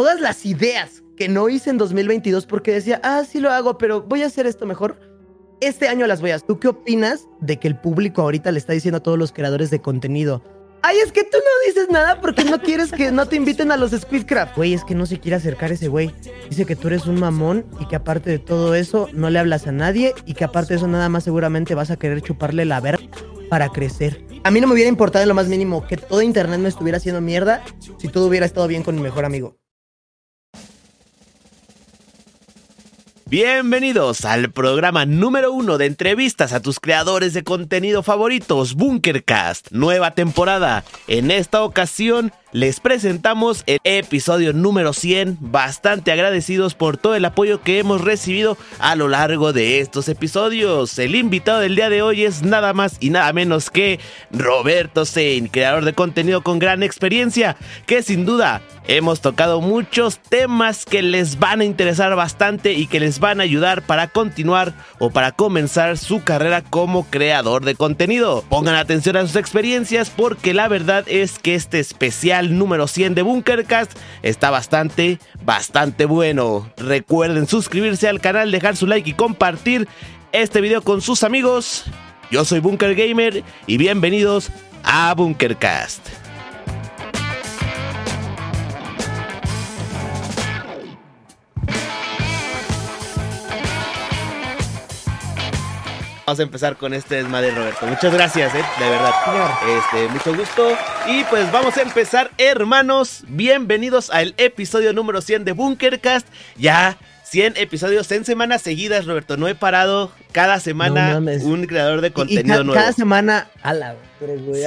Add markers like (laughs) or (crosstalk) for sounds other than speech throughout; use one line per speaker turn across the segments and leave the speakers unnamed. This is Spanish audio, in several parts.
todas las ideas que no hice en 2022 porque decía, ah, sí lo hago, pero voy a hacer esto mejor. Este año las voy a. ¿Tú qué opinas de que el público ahorita le está diciendo a todos los creadores de contenido? Ay, es que tú no dices nada porque no quieres que no te inviten a los Speedcraft. Güey, es que no se quiere acercar ese güey. Dice que tú eres un mamón y que aparte de todo eso no le hablas a nadie y que aparte de eso nada más seguramente vas a querer chuparle la verga para crecer. A mí no me hubiera importado en lo más mínimo que todo internet me estuviera haciendo mierda si todo hubiera estado bien con mi mejor amigo.
Bienvenidos al programa número uno de entrevistas a tus creadores de contenido favoritos, Bunkercast, nueva temporada. En esta ocasión les presentamos el episodio número 100, bastante agradecidos por todo el apoyo que hemos recibido a lo largo de estos episodios. El invitado del día de hoy es nada más y nada menos que Roberto Sein, creador de contenido con gran experiencia, que sin duda hemos tocado muchos temas que les van a interesar bastante y que les van a ayudar para continuar o para comenzar su carrera como creador de contenido. Pongan atención a sus experiencias porque la verdad es que este especial número 100 de Bunkercast está bastante, bastante bueno. Recuerden suscribirse al canal, dejar su like y compartir este video con sus amigos. Yo soy Bunker Gamer y bienvenidos a Bunkercast. Vamos a empezar con este desmadre, Roberto. Muchas gracias, ¿eh? de verdad. Este, mucho gusto. Y pues vamos a empezar, hermanos. Bienvenidos al episodio número 100 de Bunkercast. Ya 100 episodios en semanas seguidas, Roberto. No he parado. Cada semana un creador de contenido nuevo.
Cada semana a la,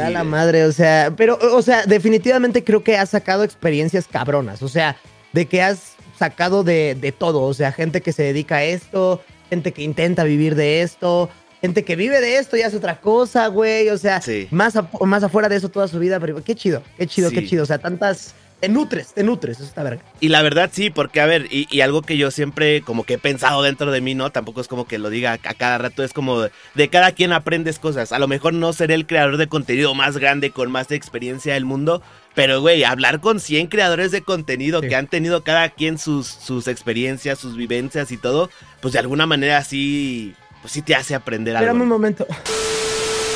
a la madre. O sea, pero, o sea, definitivamente creo que has sacado experiencias cabronas. O sea, de que has sacado de, de todo. O sea, gente que se dedica a esto, gente que intenta vivir de esto gente que vive de esto y hace otra cosa, güey. O sea, más, más afuera de eso toda su vida. Pero qué chido, qué chido, qué chido. O sea, tantas. Te nutres, te nutres, eso está verga.
Y la verdad sí, porque a ver, y, algo que yo siempre como que he pensado dentro de mí, ¿no? Tampoco es como que lo diga a cada rato, es como de cada quien aprendes cosas. A lo mejor no seré el creador de contenido más grande con más experiencia del mundo, pero, güey, hablar con 100 creadores de contenido que han tenido cada quien sus, sus experiencias, sus vivencias y todo, pues de alguna manera sí pues sí te hace aprender algo.
Espérame un momento.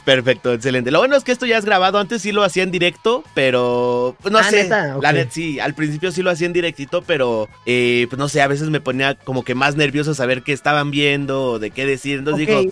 Perfecto, excelente. Lo bueno es que esto ya es grabado. Antes sí lo hacía en directo, pero pues, no ah, sé. La net sí, al principio sí lo hacía en directito, pero eh, pues no sé, a veces me ponía como que más nervioso saber qué estaban viendo o de qué decir. Entonces digo.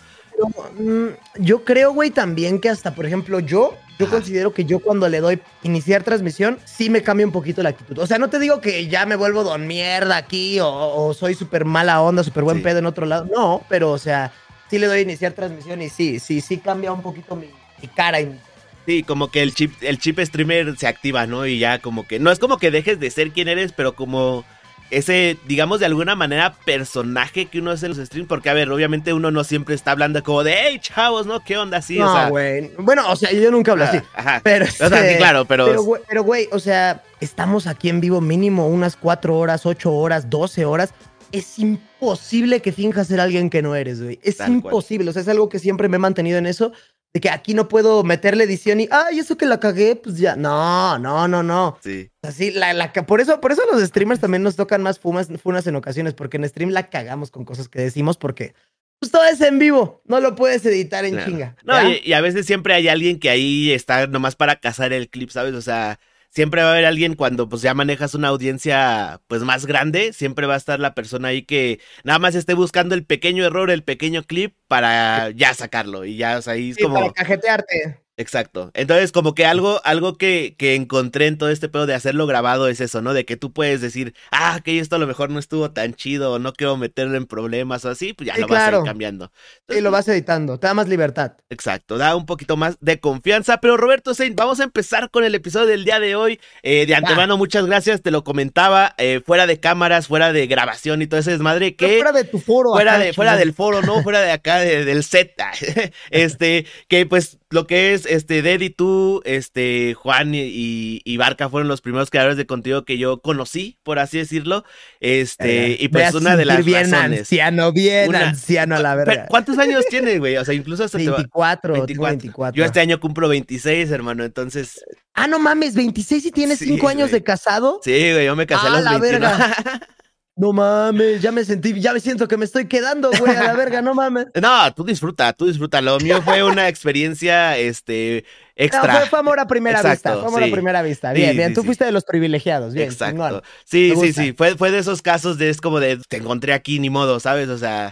Mm, yo creo, güey, también que hasta, por ejemplo, yo, yo considero que yo cuando le doy iniciar transmisión, sí me cambia un poquito la actitud. O sea, no te digo que ya me vuelvo don mierda aquí o, soy súper mala onda, súper buen pedo en otro lado. No, pero, o sea sí le doy a iniciar transmisión y sí, sí, sí cambia un poquito mi, cara y
Sí, como que el chip, el chip streamer se activa, ¿no? Y ya como que, no es como que dejes de ser quien eres, pero como ese, digamos, de alguna manera, personaje que uno hace en los streams, porque, a ver, obviamente uno no siempre está hablando como de, hey, chavos, ¿no? ¿Qué onda así?
No, güey. Bueno, o sea, yo nunca hablo así. Ah, ajá. Pero, o
sea, sí, claro, pero...
Pero, güey, o sea, estamos aquí en vivo mínimo unas cuatro horas, ocho horas, doce horas es imposible que finjas ser alguien que no eres, güey. Es imposible. O sea, es algo que siempre me he mantenido en eso. De que aquí no puedo meterle edición y, ay, eso que la cagué, pues ya. No, no, no, no.
Sí.
Así, la, la, por, eso, por eso los streamers también nos tocan más fumas, funas en ocasiones, porque en stream la cagamos con cosas que decimos, porque pues todo es en vivo, no lo puedes editar en chinga.
No, y, a veces siempre hay alguien que ahí está nomás para cazar el clip, ¿sabes? O sea, siempre va a haber alguien cuando pues ya manejas una audiencia pues más grande, siempre va a estar la persona ahí que nada más esté buscando el pequeño error, el pequeño clip para ya sacarlo y ya, o sea, ahí es como...
Para cajetearte.
Exacto. Entonces, como que algo, algo que, que, encontré en todo este pedo de hacerlo grabado es eso, ¿no? De que tú puedes decir, ah, que esto a lo mejor no estuvo tan chido, o no quiero meterlo en problemas o así, pues ya lo vas a ir cambiando.
y lo vas editando, te da más libertad.
Exacto, da un poquito más de confianza. Pero Roberto Saint, vamos a empezar con el episodio del día de hoy. Eh, de antemano, muchas gracias, te lo comentaba, eh, fuera de cámaras, fuera de grabación y todo ese desmadre que.
fuera de tu foro,
fuera de, fuera del foro, no, fuera de acá, del set. (laughs) este, que pues lo que es este, Deddy, tú, este, Juan y, y, Barca fueron los primeros creadores de contenido que yo conocí, por así decirlo. Este, y pues una de las
bien anciano, bien anciano a la verdad.
¿Cuántos años tiene, güey? O sea, incluso hasta
24, 24.
Yo este año cumplo 26, hermano, entonces...
Ah, no mames, 26 y tienes 5 años de casado.
Sí, güey, yo me casé a los la Verga. (laughs)
No mames, ya me sentí, ya me siento que me estoy quedando, güey, a la (laughs) verga, no mames.
No, tú disfruta, tú disfruta. Lo mío fue una experiencia, este, extra.
No, fue, amor a primera vista, fue amor a primera vista. Bien, bien, tú fuiste de los privilegiados, bien. Exacto.
Sí, sí, sí, fue, fue de esos casos de, es como de, te encontré aquí, ni modo, ¿sabes? O sea,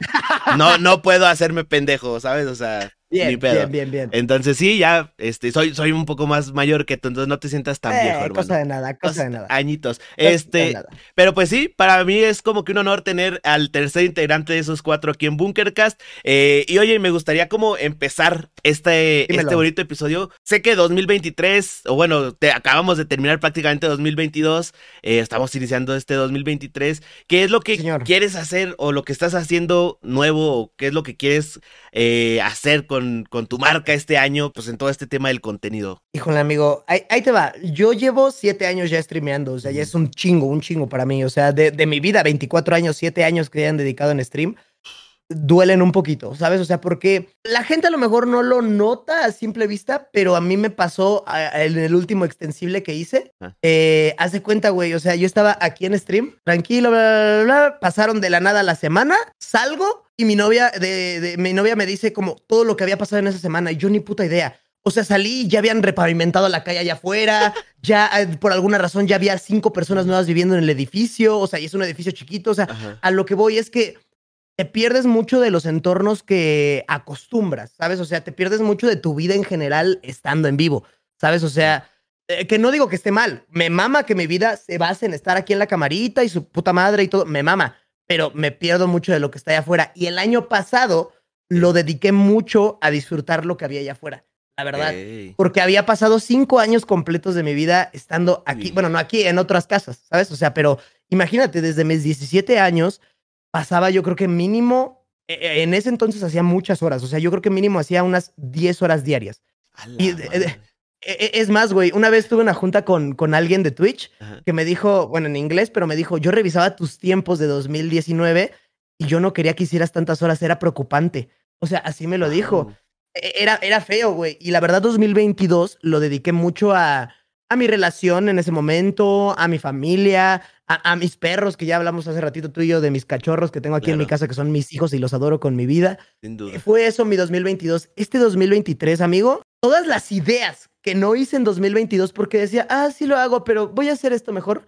no, no puedo hacerme pendejo, ¿sabes? O sea...
Bien, bien, bien, bien.
Entonces sí, ya, este, soy, soy un poco más mayor que tú, entonces no te sientas tan viejo, eh, hermano.
Cosa de nada, cosa de nada.
Añitos. este, pero pues sí, para mí es como que un honor tener al tercer integrante de esos cuatro aquí en Bunkercast. Eh, y oye, me gustaría como empezar este, este bonito episodio. Sé que 2023, o bueno, te, acabamos de terminar prácticamente 2022, eh, estamos iniciando este 2023. ¿Qué es lo que quieres hacer o lo que estás haciendo nuevo o qué es lo que quieres hacer con con, tu marca este año, pues en todo este tema del contenido?
Híjole, amigo, ahí, te va. Yo llevo siete años ya streameando, o sea, ya es un chingo, un chingo para mí. O sea, de, de mi vida, 24 años, siete años que hayan dedicado en stream duelen un poquito, ¿sabes? O sea, porque la gente a lo mejor no lo nota a simple vista, pero a mí me pasó en el último extensible que hice. Ah. Eh, hace cuenta, güey, o sea, yo estaba aquí en stream, tranquilo, bla, bla, bla, pasaron de la nada la semana, salgo y mi novia, de, mi novia me dice como todo lo que había pasado en esa semana y yo ni puta idea. O sea, salí ya habían repavimentado la calle allá afuera, (laughs) ya eh, por alguna razón ya había cinco personas nuevas viviendo en el edificio, o sea, y es un edificio chiquito, o sea, a lo que voy es que te pierdes mucho de los entornos que acostumbras, ¿sabes? O sea, te pierdes mucho de tu vida en general estando en vivo, ¿sabes? O sea, eh, que no digo que esté mal, me mama que mi vida se base en estar aquí en la camarita y su puta madre y todo, me mama, pero me pierdo mucho de lo que está allá afuera. Y el año pasado lo dediqué mucho a disfrutar lo que había allá afuera, la verdad. Porque había pasado cinco años completos de mi vida estando aquí, bueno, no aquí, en otras casas, ¿sabes? O sea, pero imagínate, desde mis 17 años pasaba yo creo que mínimo, e, e, en ese entonces hacía muchas horas, o sea, yo creo que mínimo hacía unas 10 horas diarias. Y, es más, güey, una vez tuve una junta con, con alguien de Twitch que me dijo, bueno, en inglés, pero me dijo, yo revisaba tus tiempos de 2019 y yo no quería que hicieras tantas horas, era preocupante. O sea, así me lo dijo. Era, era feo, güey. Y la verdad, 2022 lo dediqué mucho a, a mi relación en ese momento, a mi familia, a, mis perros, que ya hablamos hace ratito tú y yo de mis cachorros que tengo aquí en mi casa, que son mis hijos y los adoro con mi vida.
Sin duda.
Fue eso mi 2022. Este 2023, amigo, todas las ideas que no hice en 2022 porque decía, ah, sí lo hago, pero voy a hacer esto mejor,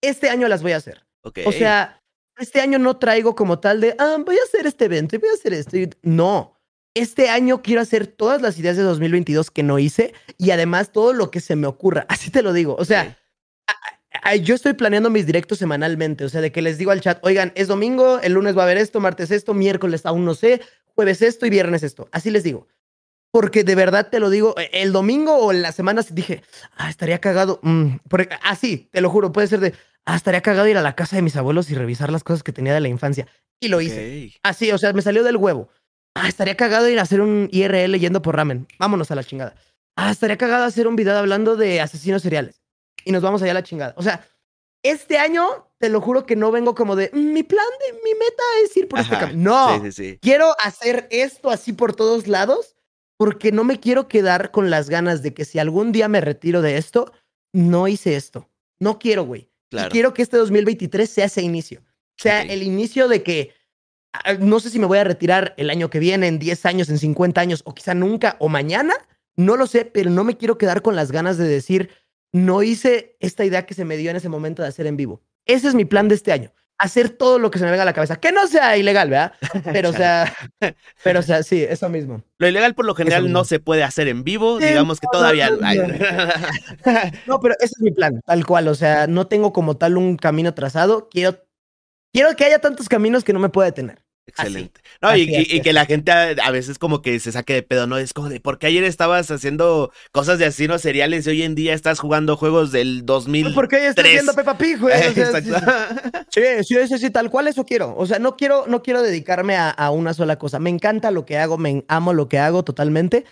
este año las voy a hacer. O sea, este año no traigo como tal de, ah, voy a hacer este evento y voy a hacer esto. No, este año quiero hacer todas las ideas de 2022 que no hice y además todo lo que se me ocurra. (laughs) Así te lo digo. O sea, yo estoy planeando mis directos semanalmente. O sea, de que les digo al chat, oigan, es domingo, el lunes va a haber esto, martes esto, miércoles aún no sé, jueves esto y viernes esto. Así les digo. Porque de verdad te lo digo, e, el domingo o en las semanas dije, ah, estaría cagado. Mm, así, ah, te lo juro, puede ser de, ah, estaría cagado ir a la casa de mis abuelos y revisar las cosas que tenía de la infancia. Y lo hice. Así, o sea, me salió del huevo. Ah, estaría cagado ir a hacer un IRL yendo por ramen. Vámonos a la chingada. Ah, estaría cagado hacer un video hablando de asesinos seriales. Y nos vamos allá a la chingada. O sea, este año, te lo juro que no vengo como de mm, mi plan de mi meta es ir por este camino. No, sí, sí, sí. quiero hacer esto así por todos lados porque no me quiero quedar con las ganas de que si algún día me retiro de esto, no hice esto. No quiero, güey. Claro. quiero que este 2023 sea ese inicio. Sea el inicio de que Ah, no sé si me voy a retirar el año que viene, en 10 años, en 50 años, o quizá nunca, o mañana, no lo sé, pero no me quiero quedar con las ganas de decir, no hice esta idea que se me dio en ese momento de hacer en vivo. Ese es mi plan de este año. Hacer todo lo que se me venga a la cabeza. Que no sea ilegal, ¿verdad? (laughs) Pero, o sea, pero, o sea, sí, eso mismo.
Lo ilegal por lo general no se puede hacer en vivo, digamos que todavía...
no, pero ese es mi plan, tal cual. O sea, no tengo como tal un camino trazado. Quiero quiero que haya tantos caminos que no me pueda detener.
Excelente. no, y, que la gente a, veces como que se saque de pedo, ¿no? Es como de, ¿por qué ayer estabas haciendo cosas de asesinos seriales y hoy en día estás jugando juegos del 2000?
¿Por qué estás viendo Peppa Pig, güey? (laughs) sí, sí, sí, sí, tal cual eso quiero. O sea, no quiero, no quiero dedicarme a, a, una sola cosa. Me encanta lo que hago, me amo lo que hago totalmente,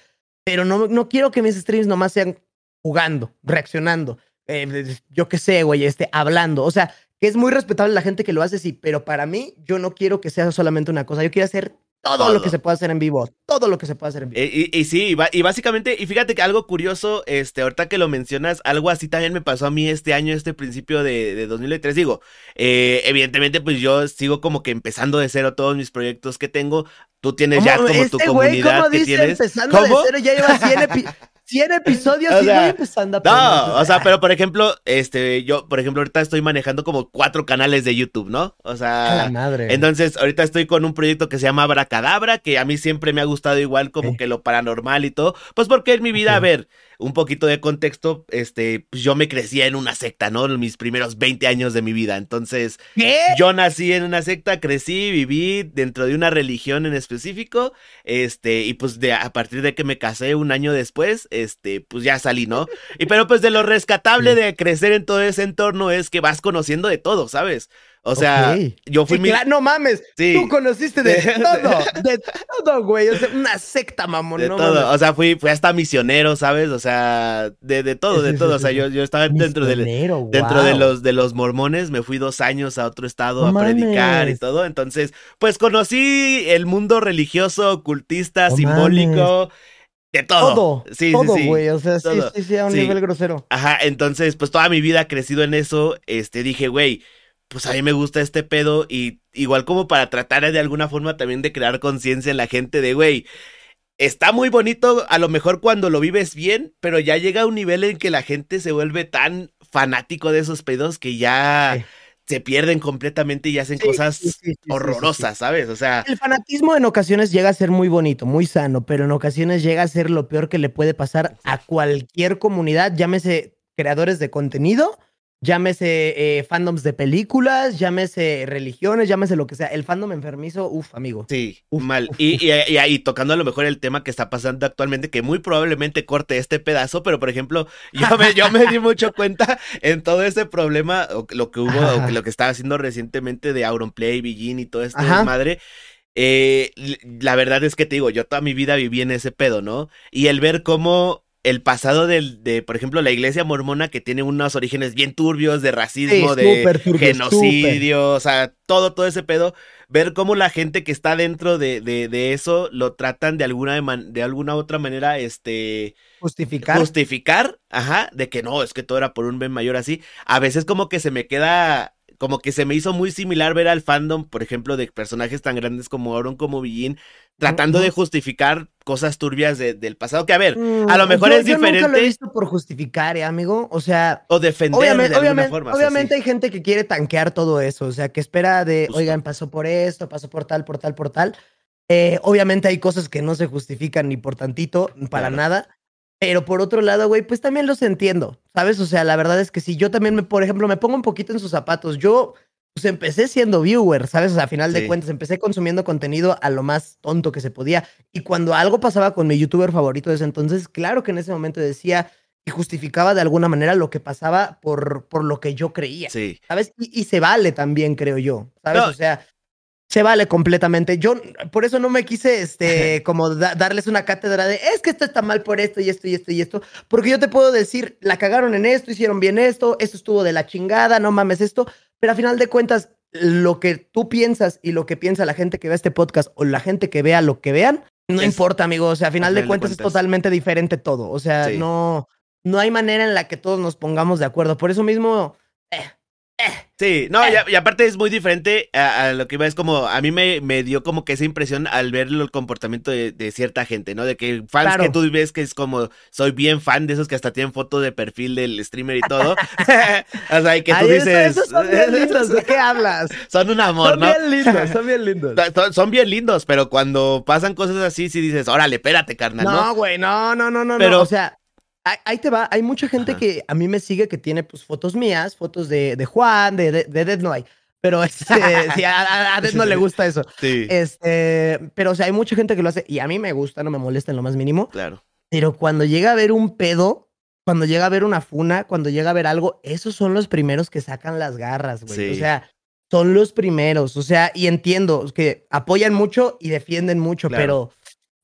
pero no, no quiero que mis streams nomás sean jugando, reaccionando, eh, yo qué sé, güey, este, hablando. O sea, que es muy respetable la gente que lo hace, sí, pero para mí yo no quiero que sea solamente una cosa, yo quiero hacer todo, lo que se puede hacer en vivo, todo lo que se puede hacer en vivo.
Eh, y, sí, y, básicamente, y fíjate que algo curioso, este, ahorita que lo mencionas, algo así también me pasó a mí este año, este principio de, de 2003, digo, eh, evidentemente pues yo sigo como que empezando de cero todos mis proyectos que tengo, tú tienes ya como tu este comunidad que tienes.
Empezando de cero, ya lleva 100 (laughs) 100 episodios y voy empezando a
No, o sea, pero por ejemplo, este, yo, por ejemplo, ahorita estoy manejando como cuatro canales de YouTube, ¿no? O sea,
la madre.
entonces ahorita estoy con un proyecto que se llama Abracadabra, que a mí siempre me ha gustado igual como que lo paranormal y todo, pues porque en mi vida, a ver, un poquito de contexto, este, pues yo me crecía en una secta, ¿no? En mis primeros 20 años de mi vida. Entonces, yo nací en una secta, crecí, viví dentro de una religión en específico, este, y pues de, a partir de que me casé un año después, este, pues ya salí, ¿no? Y pero pues de lo rescatable de crecer en todo ese entorno es que vas conociendo de todo, ¿sabes? O sea, yo fui
mi... no mames, tú conociste de (laughs) todo, de todo, güey. O sea, una secta, mamón.
De todo. O sea, fui, fui hasta misionero, ¿sabes? O sea, de, de todo, de todo. O sea, yo, yo estaba dentro, del, dentro de los de los mormones. Me fui dos años a otro estado a predicar y todo. Entonces, pues conocí el mundo religioso, ocultista, simbólico. De todo.
Todo.
Sí,
todo,
sí,
güey. O sea, sí, sí, sí, a un nivel grosero.
Ajá, entonces, pues toda mi vida crecido en eso. Este, dije, güey, pues a mí me gusta este pedo y igual como para tratar de alguna forma también de crear conciencia en la gente de, güey, está muy bonito a lo mejor cuando lo vives bien, pero ya llega a un nivel en que la gente se vuelve tan fanático de esos pedos que ya... se pierden completamente y hacen cosas horrorosas, ¿sabes? O sea.
El fanatismo en ocasiones llega a ser muy bonito, muy sano, pero en ocasiones llega a ser lo peor que le puede pasar a cualquier comunidad, llámese creadores de contenido llámese eh, fandoms de películas, llámese religiones, llámese lo que sea. El fandom enfermizo, uff, amigo.
Sí, mal. y, ahí tocando a lo mejor el tema que está pasando actualmente, que muy probablemente corte este pedazo, pero por ejemplo, yo (laughs) me, yo me di mucho cuenta en todo ese problema, lo que hubo, lo que estaba haciendo recientemente de Auronplay, Begin y todo esto madre. Eh, la verdad es que te digo, yo toda mi vida viví en ese pedo, ¿no? Y el ver cómo el pasado del, de, por ejemplo, la iglesia mormona que tiene unos orígenes bien turbios de racismo, de genocidio, o sea, todo, todo ese pedo, ver cómo la gente que está dentro de, de, de eso lo tratan de alguna, de alguna otra manera, este...
Justificar.
Justificar, ajá, de que no, es que todo era por un bien mayor así. A veces como que se me queda como que se me hizo muy similar ver al fandom, por ejemplo, de personajes tan grandes como Auron, como Villín, tratando de justificar cosas turbias del pasado. Que a ver, a lo mm, mejor es diferente. Yo nunca
lo he visto por justificar, ¿eh, amigo. O sea.
O defender obviamente, de alguna forma.
Obviamente hay gente que quiere tanquear todo eso. O sea, que espera de, oigan, pasó por esto, pasó por tal, por tal, por tal. Eh, obviamente hay cosas que no se justifican ni por tantito, para nada. Pero por otro lado, güey, pues también los entiendo, ¿sabes? O sea, la verdad es que si yo también, me, por ejemplo, me pongo un poquito en sus zapatos, yo pues empecé siendo viewer, ¿sabes? O sea, a final de cuentas, empecé consumiendo contenido a lo más tonto que se podía. Y cuando algo pasaba con mi youtuber favorito de ese entonces, claro que en ese momento decía y justificaba de alguna manera lo que pasaba por, por lo que yo creía.
Sí.
¿Sabes? Y, se vale también, creo yo. ¿Sabes? O sea, se vale completamente. Yo por eso no me quise este (laughs) como darles una cátedra de es que esto está mal por esto y esto y esto y esto, porque yo te puedo decir, la cagaron en esto, hicieron bien esto, esto estuvo de la chingada, no mames esto, pero a final de cuentas lo que tú piensas y lo que piensa la gente que ve este podcast o la gente que vea lo que vean, no importa, amigo, o sea, a final, de, cuentas es totalmente diferente todo, o sea, no no hay manera en la que todos nos pongamos de acuerdo. Por eso mismo eh,
Sí, no, y, aparte es muy diferente a, lo que iba, es como, a mí me, me, dio como que esa impresión al ver el comportamiento de, cierta gente, ¿no? De que fans que tú ves que es como, soy bien fan de esos que hasta tienen fotos de perfil del streamer y todo. (laughs) o sea, y que tú dices...
son bien lindos, ¿de qué hablas? (laughs)
Son un amor,
¿no? Son bien lindos, son bien lindos. (laughs)
son, bien lindos, pero cuando pasan cosas así, sí dices, órale, espérate, carnal,
¿no? No, güey, no, no, no, no, pero, no, o sea ahí te va, hay mucha gente que a mí me sigue que tiene pues fotos mías, fotos de, de Juan, de, de, Dead no hay. Pero este, (laughs) a, Dead no le gusta eso.
Sí.
Este, pero o sea, hay mucha gente que lo hace y a mí me gusta, no me molesta en lo más mínimo.
Claro.
Pero cuando llega a ver un pedo, cuando llega a ver una funa, cuando llega a ver algo, esos son los primeros que sacan las garras, güey. O sea, son los primeros. O sea, y entiendo que apoyan mucho y defienden mucho, pero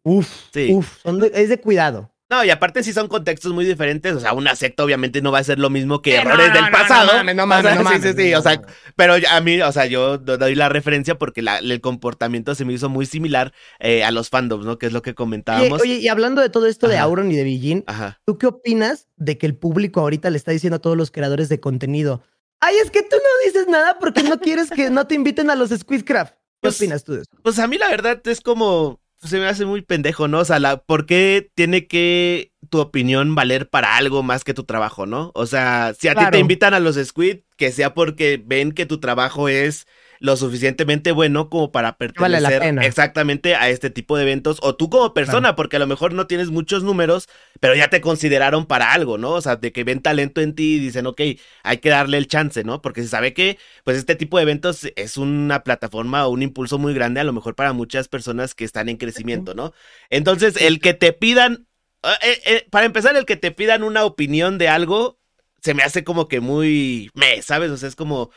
Uf, sí. uf, es de cuidado.
No, y aparte sí son contextos muy diferentes. O sea, una secta obviamente no va a ser lo mismo que errores del pasado. No
mames, no mames, no mames.
Sí, sí, sí. O sea, pero a mí, o sea, yo doy la referencia porque el comportamiento se me hizo muy similar eh, a los fandoms, ¿no? Que es lo que comentábamos.
Oye, y hablando de todo esto de Auron y de Bijin, ¿tú qué opinas de que el público ahorita le está diciendo a todos los creadores de contenido? Ay, es que tú no dices nada porque no quieres que no te inviten a los Squidcraft. ¿Qué pues, opinas tú de eso?
Pues a mí la verdad es como se me hace muy pendejo, ¿no? O sea, la, ¿por qué tiene que tu opinión valer para algo más que tu trabajo, ¿no? O sea, si a ti te invitan a los Squid, que sea porque ven que tu trabajo es lo suficientemente bueno como para pertenecer exactamente a este tipo de eventos. O tú como persona, porque a lo mejor no tienes muchos números, pero ya te consideraron para algo, ¿no? O sea, de que ven talento en ti y dicen, ok, hay que darle el chance, ¿no? Porque se sabe que, pues, este tipo de eventos es una plataforma o un impulso muy grande, a lo mejor para muchas personas que están en crecimiento, ¿no? Entonces, el que te pidan eh, eh, para empezar, el que te pidan una opinión de algo se me hace como que muy me, ¿sabes? O sea, es como,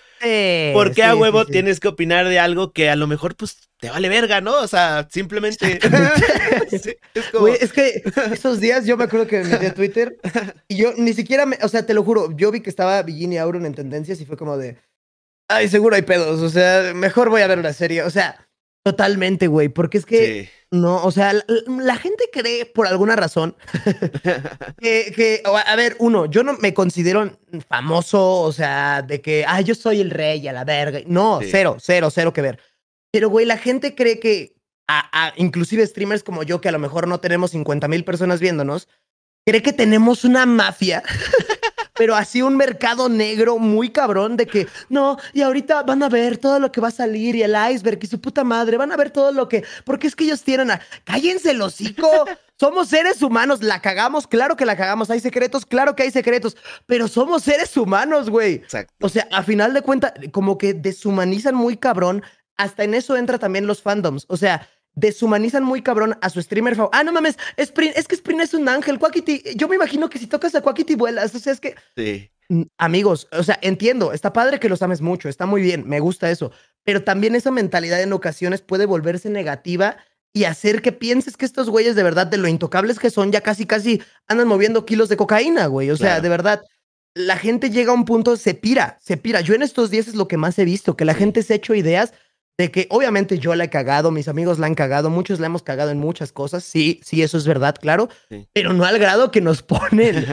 ¿por qué a huevo tienes que opinar de algo que a lo mejor, pues, te vale verga, ¿no? O sea, simplemente. (laughs)
es, que esos días yo me acuerdo que me metí a Twitter y yo ni siquiera, me, o sea, te lo juro, yo vi que estaba Virginia Auron en tendencias y fue como de, ay, seguro hay pedos, o sea, mejor voy a ver una serie, o sea, Totalmente, güey, porque es que no, o sea, la, gente cree por alguna razón (laughs) que, a ver, uno, yo no me considero famoso, o sea, de que, ah, yo soy el rey a la verga. No, cero, cero, cero que ver. Pero, güey, la gente cree que, a, inclusive streamers como yo, que a lo mejor no tenemos 50 mil personas viéndonos, cree que tenemos una mafia (laughs) pero así un mercado negro muy cabrón de que no, y ahorita van a ver todo lo que va a salir y el iceberg y su puta madre, van a ver todo lo que, porque es que ellos tienen a, cállense el hocico. Somos seres humanos, la cagamos, claro que la cagamos, hay secretos, claro que hay secretos, pero somos seres humanos, güey. O sea, a final de cuentas, como que deshumanizan muy cabrón, hasta en eso entra también los fandoms. O sea, deshumanizan muy cabrón a su streamer favorito. Ah, no mames, es que es un ángel. Quackity, yo me imagino que si tocas a Quackity vuelas. O sea, es que.
Sí.
Mm, amigos, o sea, entiendo, está padre que los ames mucho, está muy bien, me gusta eso. Pero también esa mentalidad en ocasiones puede volverse negativa y hacer que pienses que estos güeyes de verdad, de lo intocables que son, ya casi, casi andan moviendo kilos de cocaína, güey. O sea, de verdad, la gente llega a un punto, se pira, se pira. Yo en estos días es lo que más he visto, que la gente se ha hecho ideas de que obviamente yo la he cagado, mis amigos la han cagado, muchos la hemos cagado en muchas cosas, sí, sí, eso es verdad, claro, pero no al grado que nos (laughs) ponen.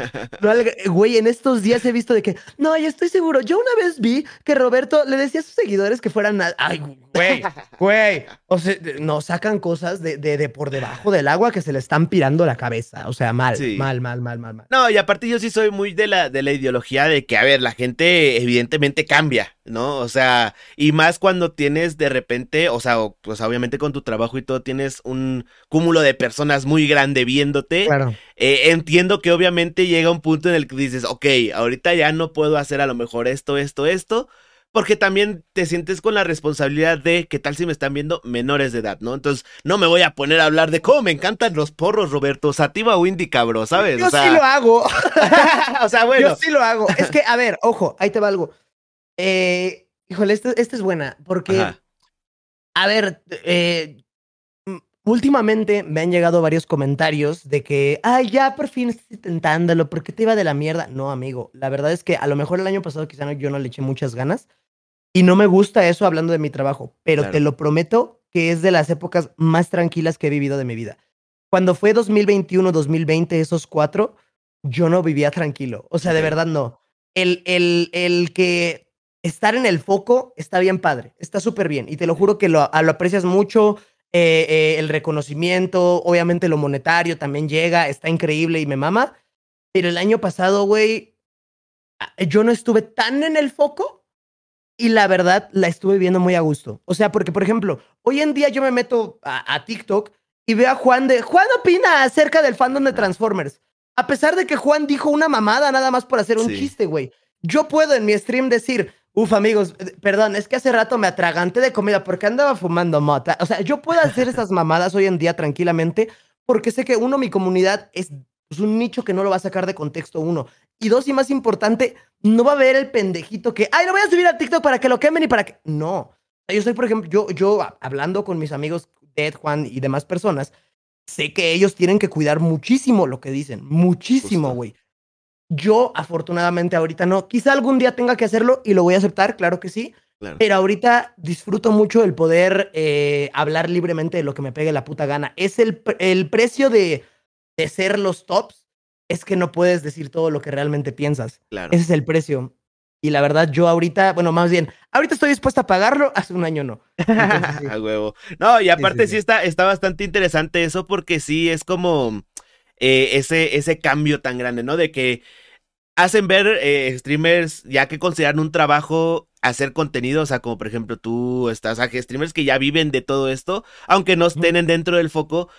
(laughs) güey, en estos días he visto de que, no, ya estoy seguro, yo una vez vi que Roberto le decía a sus seguidores que fueran, ay, güey, (laughs) güey, o sea, nos sacan cosas de, de, por debajo del agua que se le están pirando la cabeza, o sea, mal, mal, mal, mal, mal, mal.
No, y aparte yo sí soy muy de la, de la ideología de que, a ver, la gente evidentemente cambia, ¿no? O sea, y más cuando tienes de repente, o sea, pues obviamente con tu trabajo y todo tienes un cúmulo de personas muy grande viéndote.
Claro.
Eh, entiendo que obviamente llega un punto en el que dices, ok, ahorita ya no puedo hacer a lo mejor esto, esto, esto. Porque también te sientes con la responsabilidad de qué tal si me están viendo menores de edad, ¿no? Entonces, no me voy a poner a hablar de cómo me encantan los porros, Roberto. Sativa o indica, bro, ¿sabes?
Yo sí lo hago. (laughs) o sea, bueno. Yo sí lo hago. Es que, a ver, ojo, ahí te va algo. Eh, híjole, esta, es buena, porque, a ver, eh, últimamente me han llegado varios comentarios de que, ay, ya por fin estás intentándolo, porque te iba de la mierda? No, amigo, la verdad es que a lo mejor el año pasado quizá yo no le eché muchas ganas y no me gusta eso hablando de mi trabajo, pero te lo prometo que es de las épocas más tranquilas que he vivido de mi vida. Cuando fue 2021, 2020, esos cuatro, yo no vivía tranquilo. O sea, de verdad no. El, el, el que estar en el foco está bien padre, está súper bien. Y te lo juro que lo, lo aprecias mucho. Eh, eh, el reconocimiento, obviamente lo monetario también llega, está increíble y me mama. Pero el año pasado, güey, yo no estuve tan en el foco y la verdad la estuve viendo muy a gusto. O sea, porque, por ejemplo, hoy en día yo me meto a, TikTok y veo a Juan de, Juan opina acerca del fandom de Transformers. A pesar de que Juan dijo una mamada nada más por hacer un chiste, güey. Yo puedo en mi stream decir, Uf, amigos, eh, perdón, es que hace rato me atraganté de comida porque andaba fumando mota. O sea, yo puedo hacer esas mamadas hoy en día tranquilamente porque sé que uno, mi comunidad es pues, un nicho que no lo va a sacar de contexto uno. Y dos, y más importante, no va a haber el pendejito que, ay, lo voy a subir a TikTok para que lo quemen y para que... No. Yo soy, por ejemplo, yo, yo hablando con mis amigos Ted, Juan y demás personas, sé que ellos tienen que cuidar muchísimo lo que dicen, muchísimo, güey. Yo, afortunadamente, ahorita no. Quizá algún día tenga que hacerlo y lo voy a aceptar, claro que sí. Pero ahorita disfruto mucho el poder eh, hablar libremente de lo que me pegue la puta gana. Es el, el precio de, de ser los tops, es que no puedes decir todo lo que realmente piensas.
Claro.
Ese es el precio. Y la verdad, yo ahorita, bueno, más bien, ahorita estoy dispuesta a pagarlo, hace un año no. (laughs)
a huevo. No, y aparte sí, está, está bastante interesante eso porque sí es como eh, ese, ese cambio tan grande, ¿no? De que hacen ver eh, streamers ya que consideran un trabajo hacer contenido, o sea, como por ejemplo tú estás, o sea, streamers que ya viven de todo esto, aunque no estén dentro del foco,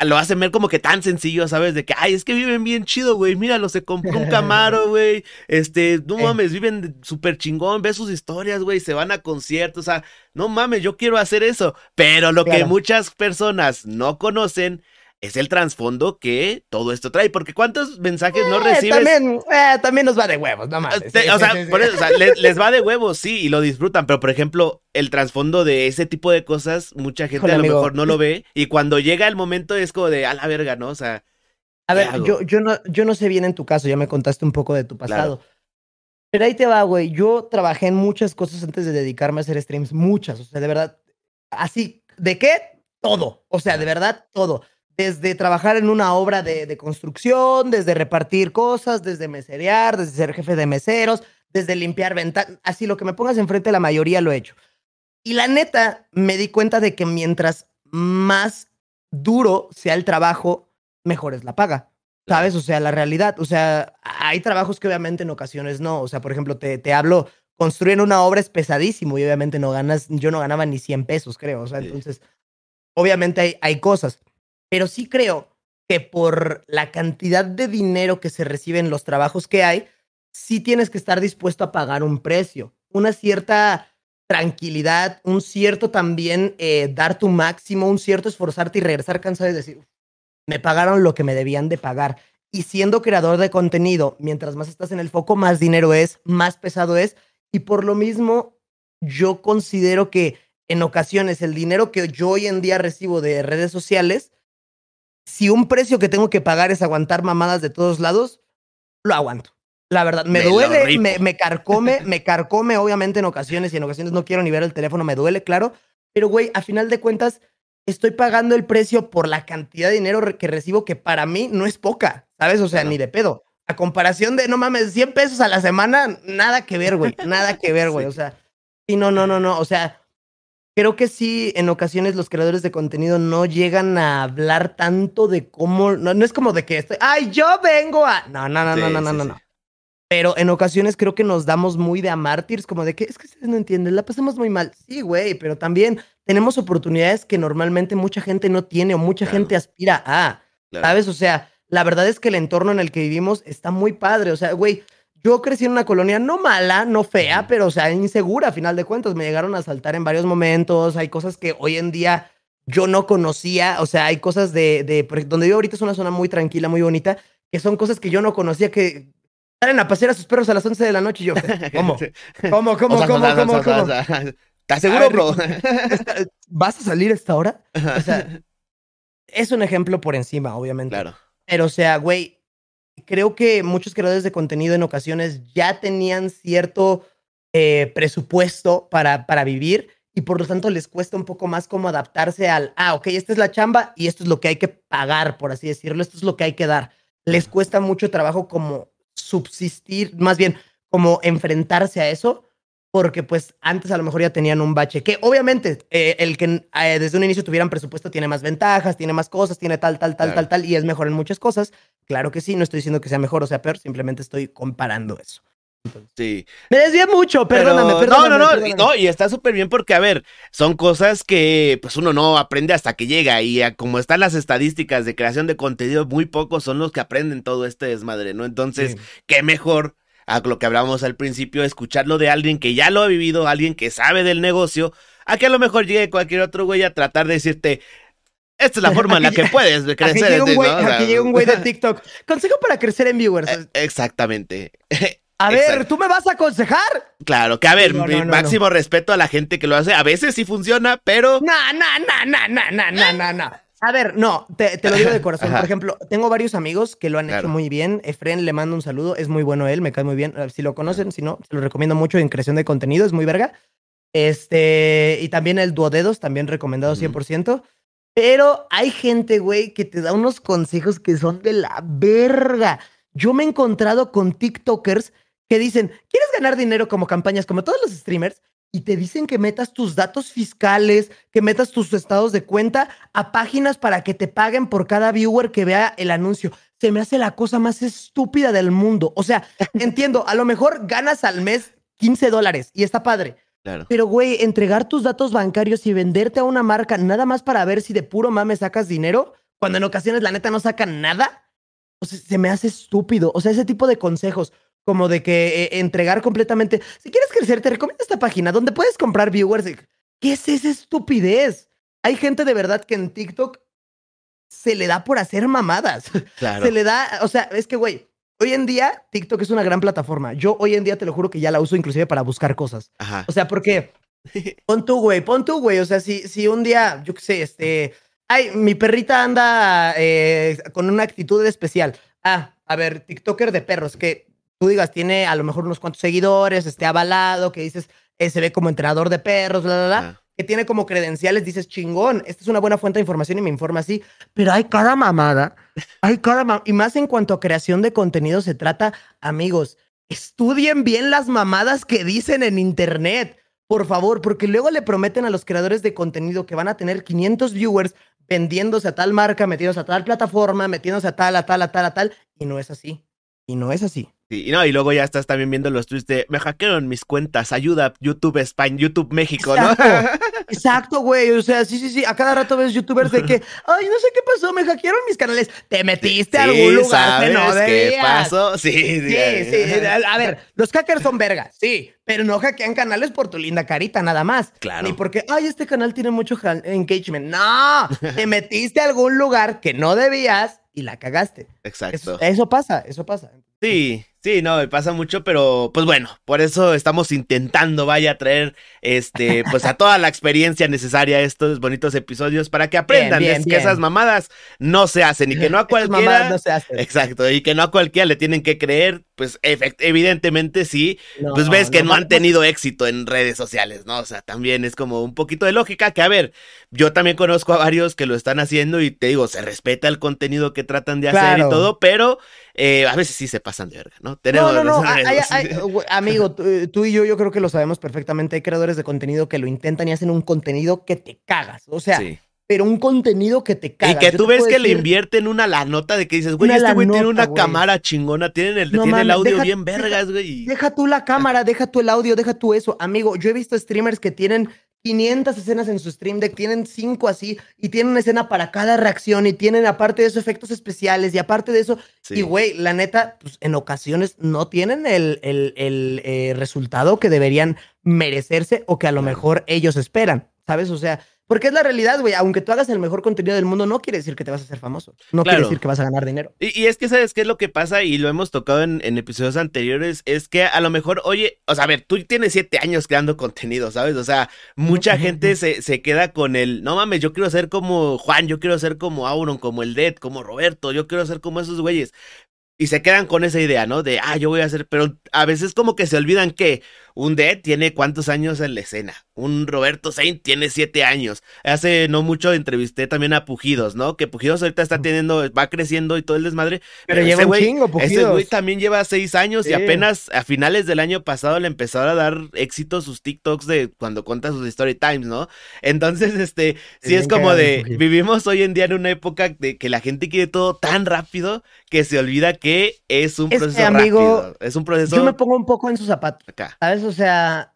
lo hacen ver como que tan sencillo, ¿sabes? De que, ay, es que viven bien chido, güey. Míralo, se compró un Camaro, (laughs) güey. Este, no mames, viven súper chingón. Ve sus historias, güey. Se van a conciertos. O sea, no mames, yo quiero hacer eso. Pero lo que muchas personas no conocen es el trasfondo que todo esto trae. Porque ¿cuántos mensajes no eh, recibes?
También, eh, también nos va de huevos, no mames.
o sea, por eso, o sea (laughs) les, va de huevos, sí, y lo disfrutan. Pero, por ejemplo, el trasfondo de ese tipo de cosas, mucha gente a lo mejor no lo (laughs) ve. Y cuando llega el momento es como de a la verga, ¿no? O sea.
A ver, yo, yo, no, yo no sé bien en tu caso, ya me contaste un poco de tu pasado. Pero ahí te va, güey. Yo trabajé en muchas cosas antes de dedicarme a hacer streams. Muchas. O sea, de verdad. Así. ¿De qué? Todo. O sea, de verdad, todo desde trabajar en una obra de, construcción, desde repartir cosas, desde meserear, desde ser jefe de meseros, desde limpiar ventanas, así lo que me pongas enfrente, la mayoría lo he hecho. Y la neta, me di cuenta de que mientras más duro sea el trabajo, mejor es la paga. ¿Sabes? O sea, la realidad. O sea, hay trabajos que obviamente en ocasiones no. O sea, por ejemplo, te, te hablo, construir una obra es pesadísimo y obviamente no ganas, yo no ganaba ni 100 pesos, creo. O sea, entonces, obviamente hay, hay cosas pero sí creo que por la cantidad de dinero que se recibe en los trabajos que hay, sí tienes que estar dispuesto a pagar un precio, una cierta tranquilidad, un cierto también eh, dar tu máximo, un cierto esforzarte y regresar cansado y decir, me pagaron lo que me debían de pagar. Y siendo creador de contenido, mientras más estás en el foco, más dinero es, más pesado es. Y por lo mismo, yo considero que en ocasiones el dinero que yo hoy en día recibo de redes sociales si un precio que tengo que pagar es aguantar mamadas de todos lados, lo aguanto. La verdad, me, duele, me, carcome, (laughs) me carcome obviamente en ocasiones y en ocasiones no quiero ni ver el teléfono, me duele, claro. Pero, güey, a final de cuentas, estoy pagando el precio por la cantidad de dinero que recibo que para mí no es poca, ¿sabes? O sea, ni de pedo. A comparación de, no mames, 100 pesos a la semana, nada que ver, güey, nada que ver, güey. (laughs) O sea, sí, no, no, no, no. O sea, creo que sí, en ocasiones los creadores de contenido no llegan a hablar tanto de cómo. No, es como de que estoy. Ay, yo vengo a. No, no, no, sí, no, no, no, no, Pero en ocasiones creo que nos damos muy de a mártires, como de que es que ustedes no entienden, la pasamos muy mal. Sí, güey, pero también tenemos oportunidades que normalmente mucha gente no tiene o mucha gente aspira a. ¿Sabes? O sea, la verdad es que el entorno en el que vivimos está muy padre. O sea, güey, yo crecí en una colonia no mala, no fea, pero o sea, insegura a final de cuentas. Me llegaron a asaltar en varios momentos. Hay cosas que hoy en día yo no conocía. O sea, hay cosas de, de donde vivo ahorita es una zona muy tranquila, muy bonita, que son cosas que yo no conocía que salen a pasear a sus perros a las 11 de la noche y yo, (laughs) ¿cómo? ¿Cómo, cómo, cómo, cómo, cómo?
¿Estás (laughs) seguro, bro?
¿Vas a salir a esta hora? O sea, es un ejemplo por encima, obviamente.
Claro.
Pero, o sea, güey, creo que muchos creadores de contenido en ocasiones ya tenían cierto eh, presupuesto para, para vivir y por lo tanto les cuesta un poco más como adaptarse al, ah, ok, esta es la chamba y esto es lo que hay que pagar, por así decirlo, esto es lo que hay que dar. Les cuesta mucho trabajo como subsistir, más bien como enfrentarse a eso porque pues antes a lo mejor ya tenían un bache, que obviamente eh, el que eh, desde un inicio tuvieran presupuesto tiene más ventajas, tiene más cosas, tiene tal, tal, tal, tal, tal, y es mejor en muchas cosas. Claro que sí, no estoy diciendo que sea mejor o sea peor, simplemente estoy comparando eso.
sí.
Me desvié mucho, perdóname, perdóname.
No, no,
no,
no, y está súper bien porque, a ver, son cosas que pues uno no aprende hasta que llega y como están las estadísticas de creación de contenido, muy pocos son los que aprenden todo este desmadre, ¿no? Entonces, qué mejor a lo que hablábamos al principio, escucharlo de alguien que ya lo ha vivido, alguien que sabe del negocio, a que a lo mejor llegue cualquier otro güey a tratar de decirte, esta es la forma en la que (laughs) puedes crecer.
Aquí llega un güey, ¿no? aquí un güey de (laughs) TikTok. Consejo para crecer en viewers. Eh,
exactamente. (laughs)
A ver, ¿tú me vas a aconsejar?
Claro, que a ver, no, máximo respeto a la gente que lo hace. A veces sí funciona, pero.
No, no, no, no, no, no, no, no. A ver, no, te, lo digo de (laughs) corazón. Por ejemplo, tengo varios amigos que lo han hecho muy bien. Efren le mando un saludo, es muy bueno él, me cae muy bien. Si lo conocen, si no, se lo recomiendo mucho en creación de contenido, es muy verga. Este, y también el Duodedos, también recomendado 100%. Pero hay gente, güey, que te da unos consejos que son de la verga. Yo me he encontrado con TikTokers que dicen, ¿quieres ganar dinero como campañas, como todos los streamers? Y te dicen que metas tus datos fiscales, que metas tus estados de cuenta a páginas para que te paguen por cada viewer que vea el anuncio. Se me hace la cosa más estúpida del mundo. O sea, (laughs) entiendo, a lo mejor ganas al mes 15 dólares y está padre. Claro. Pero, güey, entregar tus datos bancarios y venderte a una marca nada más para ver si de puro mame sacas dinero, cuando en ocasiones la neta no sacan nada, o sea, se me hace estúpido. O sea, ese tipo de consejos como de que eh, entregar completamente. Si quieres crecer, te recomiendo esta página donde puedes comprar viewers. ¿Qué es esa estupidez? Hay gente de verdad que en TikTok se le da por hacer mamadas. Claro. Se le da, o sea, es que, güey, hoy en día TikTok es una gran plataforma. Yo hoy en día te lo juro que ya la uso inclusive para buscar cosas. Ajá. O sea, porque (laughs) pon tú, güey, pon tú, güey. O sea, si, si un día, yo qué sé, este, ay, mi perrita anda eh, con una actitud especial. Ah, a ver, TikToker de perros, que tú digas, tiene a lo mejor unos cuantos seguidores, esté avalado, que dices, eh, se ve como entrenador de perros, bla, bla, bla, que tiene como credenciales, dices, chingón, esta es una buena fuente de información y me informa así, pero hay cada mamada, (laughs) hay cada mamada, y más en cuanto a creación de contenido se trata, amigos, estudien bien las mamadas que dicen en internet. Por favor, porque luego le prometen a los creadores de contenido que van a tener 500 viewers vendiéndose a tal marca, metiéndose a tal plataforma, metiéndose a tal, a tal, a tal, a tal, y no es así. Y no es así.
Sí, y no, y luego ya estás también viendo los tweets de me hackearon mis cuentas, ayuda YouTube España, YouTube México, ¿no?
Exacto, (laughs) güey. O sea, sí, sí, sí. A cada rato ves youtubers de que, (laughs) ay, no sé qué pasó, me hackearon mis canales. Te metiste a algún lugar que no. ¿Qué pasó? Sí, sí, sí. (laughs) A ver, los hackers son vergas, sí, pero no hackean canales por tu linda carita, nada más. Claro. Ni porque, ay, este canal tiene mucho engagement. No, te metiste a algún lugar que no debías y la cagaste. Exacto. eso pasa, eso pasa.
Sí, sí, no, me pasa mucho, pero pues bueno, por eso estamos intentando, vaya, a traer este, pues a toda la experiencia necesaria estos bonitos episodios para que aprendan que esas mamadas no se hacen y que no a (laughs) cualquiera. no se hacen. Exacto, y que no a cualquiera le tienen que creer, pues evidentemente sí, pues ves que no, han tenido éxito en redes sociales, ¿no? O sea, también es como un poquito de lógica que, a ver, yo también conozco a varios que lo están haciendo y te digo, se respeta el contenido que tratan de hacer y todo, pero eh, a veces sí se pasan de verga, ¿no?
Tenemos, no, no, no. amigo, eh, tú, y yo, yo creo que lo sabemos perfectamente. Hay creadores de contenido que lo intentan y hacen un contenido que te cagas. O sea, pero un contenido que te cagas.
Y que tú ves que le invierten una la nota de que dices, güey, este güey tiene una cámara chingona, tiene el, tiene el audio bien vergas, güey.
Deja tú la cámara, deja tú el audio, deja tú eso. Amigo, yo he visto streamers que tienen 500 escenas en su stream deck, tienen 5 así, y tienen una escena para cada reacción, y tienen aparte de eso efectos especiales, y aparte de eso, y güey, la neta, pues en ocasiones no tienen el, el, el eh, resultado que deberían merecerse o que a lo mejor ellos esperan, ¿sabes? O sea, porque es la realidad, güey. Aunque tú hagas el mejor contenido del mundo, no quiere decir que te vas a hacer famoso. No quiere decir que vas a ganar dinero.
Y, es que, ¿sabes qué es lo que pasa? Y lo hemos tocado en, episodios anteriores. Es que a lo mejor, oye, o sea, a ver, tú tienes siete años creando contenido, ¿sabes? O sea, mucha gente se, se, queda con el, no mames, yo quiero ser como Juan, yo quiero ser como Auron, como el Dead, como Roberto, yo quiero ser como esos güeyes. Y se quedan con esa idea, ¿no? De, ah, yo voy a hacer, pero a veces como que se olvidan que un Dead tiene cuántos años en la escena. Un Roberto Saint tiene siete años. Hace no mucho entrevisté también a Pujidos, ¿no? Que Pujidos ahorita está teniendo, va creciendo y todo el desmadre.
Pero, lleva un chingo, Pujidos. Ese güey
también lleva seis años y apenas a finales del año pasado le empezaron a dar éxito sus TikToks de cuando cuenta sus story times, ¿no? Entonces, este, sí es, como de, vivimos hoy en día en una época de que la gente quiere todo tan rápido que se olvida que es un proceso rápido. Es un proceso.
Yo me pongo un poco en sus zapatos. Acá. ¿Sabes? O sea,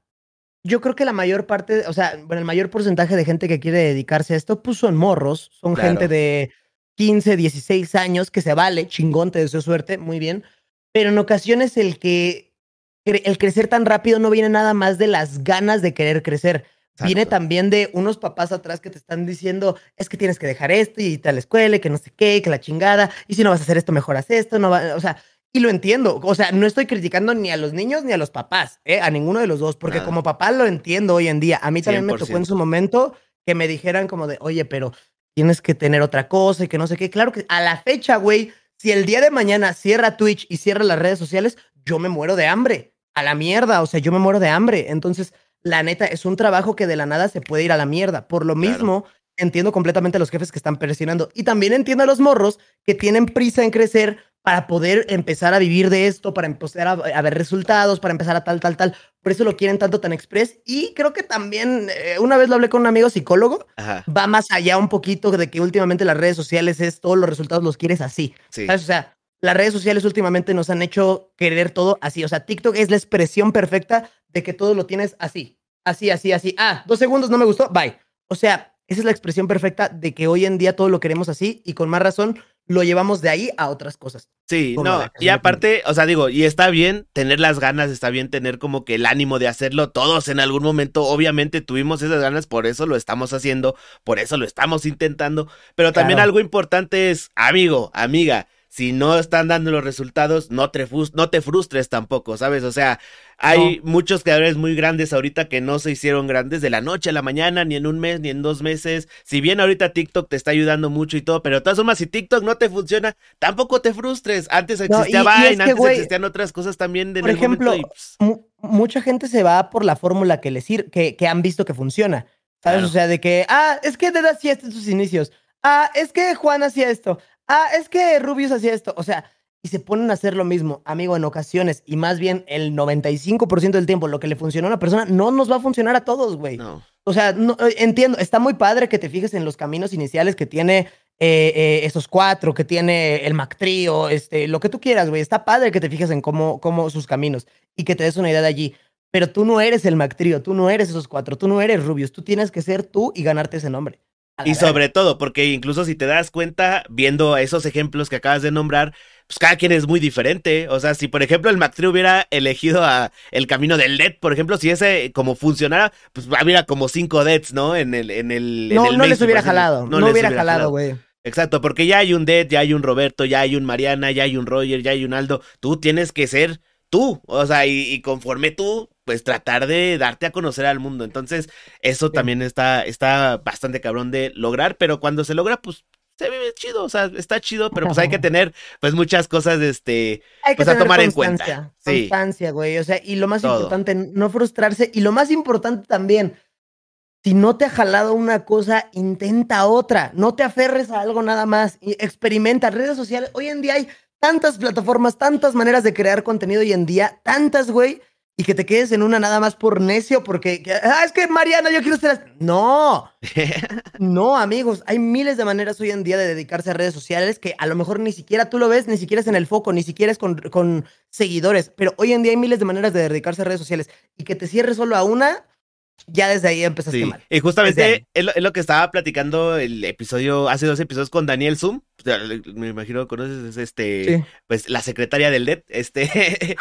yo creo que la mayor parte, o sea, bueno, el mayor porcentaje de gente que quiere dedicarse a esto, pues son morros, son gente de 15, 16 años que se vale, chingón, te deseo suerte, muy bien. Pero en ocasiones el que el crecer tan rápido no viene nada más de las ganas de querer crecer. Viene también de unos papás atrás que te están diciendo, es que tienes que dejar esto y irte a la escuela, que no sé qué, que la chingada, y si no vas a hacer esto, mejoras esto, no va, o sea, y lo entiendo. O sea, no estoy criticando ni a los niños ni a los papás, ¿eh? a ninguno de los dos, porque como papá lo entiendo hoy en día. A mí también me tocó en su momento que me dijeran como de, oye, pero tienes que tener otra cosa y que no sé qué. Claro que a la fecha, güey, si el día de mañana cierra Twitch y cierra las redes sociales, yo me muero de hambre. A la mierda, o sea, yo me muero de hambre. Entonces, la neta, es un trabajo que de la nada se puede ir a la mierda. Por lo mismo, entiendo completamente a los jefes que están presionando. Y también entiendo a los morros que tienen prisa en crecer para poder empezar a vivir de esto, para empezar a, ver resultados, para empezar a tal, tal, tal. Por eso lo quieren tanto tan express. Y creo que también, eh, una vez lo hablé con un amigo psicólogo, va más allá un poquito de que últimamente las redes sociales es todos los resultados los quieres así. O sea, las redes sociales últimamente nos han hecho querer todo así. O sea, TikTok es la expresión perfecta de que todo lo tienes así. Así, así, así. Ah, dos segundos, no me gustó, bye. O sea, esa es la expresión perfecta de que hoy en día todo lo queremos así y con más razón lo llevamos de ahí a otras cosas.
Sí, no, y aparte, o sea, digo, y está bien tener las ganas, está bien tener como que el ánimo de hacerlo. Todos en algún momento, obviamente, tuvimos esas ganas, por eso lo estamos haciendo, por eso lo estamos intentando. Pero también algo importante es, amigo, amiga, si no están dando los resultados, no te, no te frustres tampoco, ¿sabes? O sea, hay muchos creadores muy grandes ahorita que no se hicieron grandes de la noche a la mañana, ni en un mes, ni en dos meses. Si bien ahorita TikTok te está ayudando mucho y todo, pero de todas formas, si TikTok no te funciona, tampoco te frustres. Antes existía Vine, antes existían otras cosas también.
De por ejemplo, pues mucha gente se va por la fórmula que les que, que han visto que funciona. ¿Sabes? O sea, de que, ah, es que Deda hacía esto en sus inicios. Ah, es que Juan hacía esto ah, es que Rubius hacía esto. O sea, y se ponen a hacer lo mismo, amigo, en ocasiones, y más bien el 95% del tiempo, lo que le funcionó a una persona no nos va a funcionar a todos, güey. No. O sea, no, eh, entiendo, está muy padre que te fijes en los caminos iniciales que tiene eh, eh, esos cuatro, que tiene el Mac Trio, este, lo que tú quieras, güey. Está padre que te fijes en cómo, cómo sus caminos y que te des una idea de allí. Pero tú no eres el Mac Trio, tú no eres esos cuatro, tú no eres Rubius, tú tienes que ser tú y ganarte ese nombre.
Y sobre todo, porque incluso si te das cuenta, viendo esos ejemplos que acabas de nombrar, pues cada quien es muy diferente. O sea, si por ejemplo el Mac hubiera elegido a el camino del LED, por ejemplo, si ese como funcionara, pues habría como cinco Deads, ¿no? En el, en el.
No, no les hubiera jalado. No, les hubiera jalado, güey.
Exacto, porque ya hay un Dead, ya hay un Roberto, ya hay un Mariana, ya hay un Roger, ya hay un Aldo. Tú tienes que ser tú. O sea, y conforme tú pues tratar de darte a conocer al mundo. Entonces, eso también está, está bastante cabrón de lograr, pero cuando se logra, pues se ve chido, o sea, está chido, pero pues hay que (laughs) tener pues muchas cosas, este, hay pues a tomar en cuenta.
Sí. Constancia, güey, o sea, y lo más importante, no frustrarse, y lo más importante también, si no te ha jalado una cosa, intenta otra, no te aferres a algo nada más, experimenta, redes sociales, hoy en día hay tantas plataformas, tantas maneras de crear contenido hoy en día, tantas, güey, y que te quedes en una nada más por necio, porque, ah, es que Mariana, yo quiero ser... No, (laughs) no, amigos, hay miles de maneras hoy en día de dedicarse a redes sociales que a lo mejor ni siquiera tú lo ves, ni siquiera es en el foco, ni siquiera es con, con seguidores, pero hoy en día hay miles de maneras de dedicarse a redes sociales y que te cierres solo a una, ya desde ahí empezaste sí. mal.
Y justamente es lo, que estaba platicando el episodio, hace dos episodios con Daniel Zoom. Me imagino conoces este, pues la secretaria del DET, este, (laughs) eh,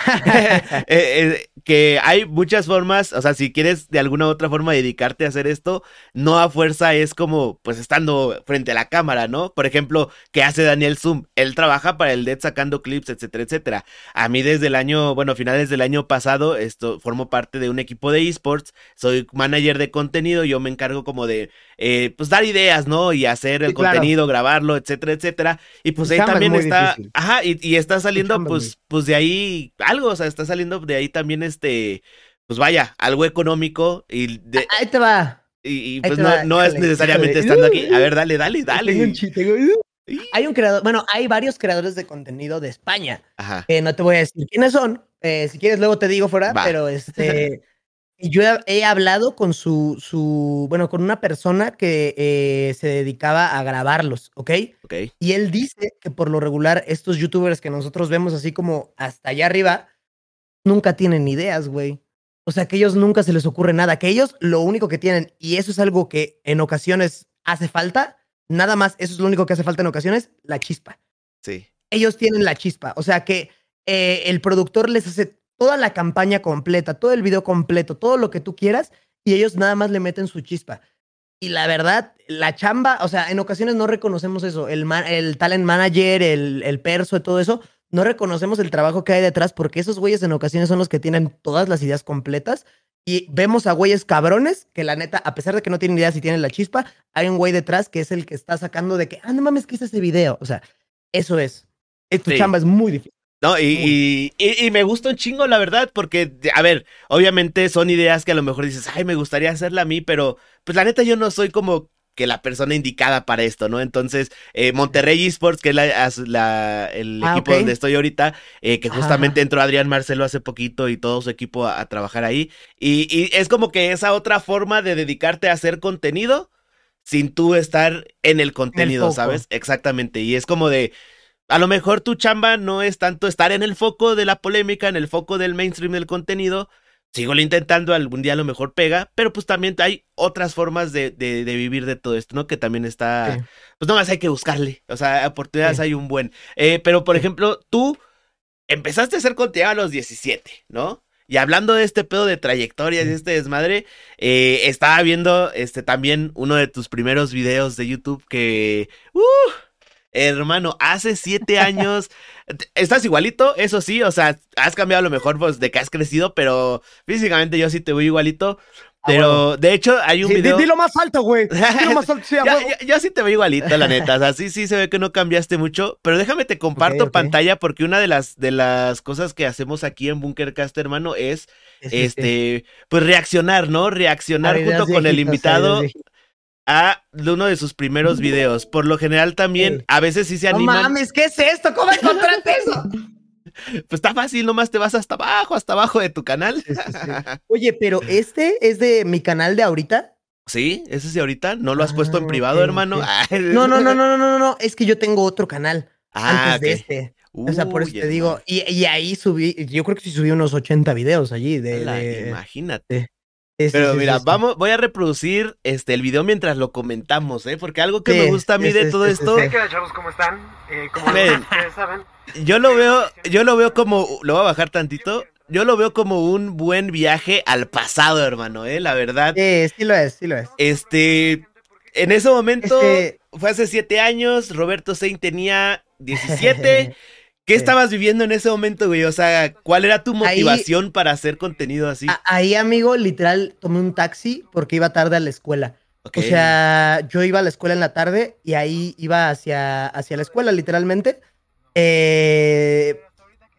eh, que hay muchas formas, o sea, si quieres de alguna u otra forma dedicarte a hacer esto, no a fuerza es como, pues estando frente a la cámara, ¿no? Por ejemplo, ¿qué hace Daniel Zoom? Él trabaja para el DET sacando clips, etcétera, etcétera. A mí desde el año, bueno, finales del año pasado, esto, formo parte de un equipo de esports, soy manager de contenido, yo me encargo como de, eh, pues dar ideas, ¿no? Y hacer el contenido, grabarlo, etcétera, etcétera. Y pues ahí también está, ajá, y, está saliendo pues, pues de ahí algo, o sea, está saliendo de ahí también este, pues vaya, algo económico y de...
Ahí te va.
Y, pues no, es necesariamente estando aquí. A ver, dale, dale, dale.
Hay un creador, bueno, hay varios creadores de contenido de España. Ajá. no te voy a decir quiénes son. Eh, si quieres, luego te digo fuera, pero este. (laughs) Yo he, hablado con su, su, bueno, con una persona que eh, se dedicaba a grabarlos, ¿ok?
Ok.
Y él dice que por lo regular estos youtubers que nosotros vemos así como hasta allá arriba, nunca tienen ideas, güey. O sea, que ellos nunca se les ocurre nada, que ellos lo único que tienen, y eso es algo que en ocasiones hace falta, nada más, eso es lo único que hace falta en ocasiones, la chispa.
Sí.
Ellos tienen la chispa, o sea que eh, el productor les hace toda la campaña completa, todo el video completo, todo lo que tú quieras, y ellos nada más le meten su chispa. Y la verdad, la chamba, o sea, en ocasiones no reconocemos eso. El, el talent manager, el, el perso, todo eso, no reconocemos el trabajo que hay detrás porque esos güeyes en ocasiones son los que tienen todas las ideas completas y vemos a güeyes cabrones que la neta, a pesar de que no tienen idea si tienen la chispa, hay un güey detrás que es el que está sacando de que, ah, no mames, que hice ese video. O sea, eso es. Tu chamba es muy difícil.
No, y, y, y, me gusta un chingo, la verdad, porque, a ver, obviamente son ideas que a lo mejor dices, ay, me gustaría hacerla a mí, pero, pues la neta yo no soy como que la persona indicada para esto, ¿no? Entonces, eh, Monterrey Esports, que es la, el ah, equipo donde estoy ahorita, eh, que justamente entró Adrián Marcelo hace poquito y todo su equipo a, trabajar ahí. Y, y, es como que esa otra forma de dedicarte a hacer contenido sin tú estar en el contenido, ¿sabes? Exactamente. Y es como de, a lo mejor tu chamba no es tanto estar en el foco de la polémica, en el foco del mainstream del contenido, sigo intentando, algún día a lo mejor pega, pero pues también hay otras formas de, de, vivir de todo esto, ¿no? Que también está, pues no más hay que buscarle, o sea, oportunidades hay un buen. Eh, pero, por ejemplo, tú empezaste a hacer contenido a los 17, ¿no? Y hablando de este pedo de trayectorias y este desmadre, eh, estaba viendo este también uno de tus primeros videos de YouTube que... Uh, Hermano, hace siete años (laughs) estás igualito, eso sí, o sea, has cambiado a lo mejor pues, de que has crecido, pero físicamente yo sí te voy igualito. Ah, pero de hecho hay un video.
Dilo más alto, güey. (laughs) Dilo más alto,
sí, yo, sí te veo igualito, la neta. O sea, sí, sí se ve que no cambiaste mucho. Pero déjame te comparto pantalla porque una de las, de las cosas que hacemos aquí en Bunkercast, hermano, es este, pues reaccionar, ¿no? Reaccionar junto con el invitado a uno de sus primeros videos. Por lo general también, a veces sí se animan.
No mames, ¿qué es esto? ¿Cómo encontraste eso? (laughs)
Pues está fácil, nomás te vas hasta abajo, hasta abajo de tu canal. (laughs)
Oye, pero este es de mi canal de ahorita.
Sí, ese es de ahorita. ¿No lo has puesto en ah, privado, hermano? (laughs)
No, no, no, no, no, no, no. Es que yo tengo otro canal ah, antes de este. o sea, por eso te digo. Y, ahí subí, yo creo que sí subí unos 80 videos allí. De,
Imagínate. Pero mira, vamos, voy a reproducir este el video mientras lo comentamos, ¿eh? Porque algo que me gusta a mí de todo esto.
¿Cómo están? Eh, como ustedes saben.
Yo lo veo, yo lo veo como, lo voy a bajar tantito. Yo lo veo como un buen viaje al pasado, hermano, ¿eh? La verdad.
Sí, sí lo es, sí lo es.
Este, en ese momento, fue hace siete años, Roberto Sein tenía 17. (laughs) ¿Qué estabas viviendo en ese momento, güey? O sea, ¿cuál era tu motivación para hacer contenido así?
Ahí, amigo, literal, tomé un taxi porque iba tarde a la escuela. O sea, yo iba a la escuela en la tarde y ahí iba hacia, hacia la escuela, literalmente. Eh,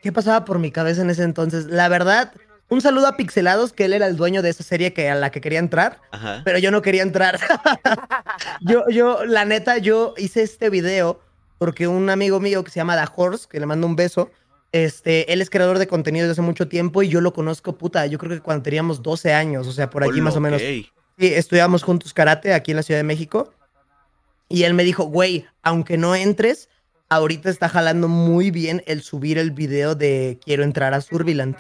¿Qué pasaba por mi cabeza en ese entonces? La verdad, un saludo a Pixelados, que él era el dueño de esa serie que, a la que quería entrar, pero yo no quería entrar. (laughs) yo, yo, la neta, yo hice este video porque un amigo mío que se llama Da Horse, que le mando un beso, este, él es creador de contenido desde hace mucho tiempo y yo lo conozco, puta, yo creo que cuando teníamos 12 años, o sea, por allí más o menos. Sí, estudiamos juntos karate aquí en la Ciudad de México. Y él me dijo, güey, aunque no entres, ahorita está jalando muy bien el subir el video de quiero entrar a Surviland.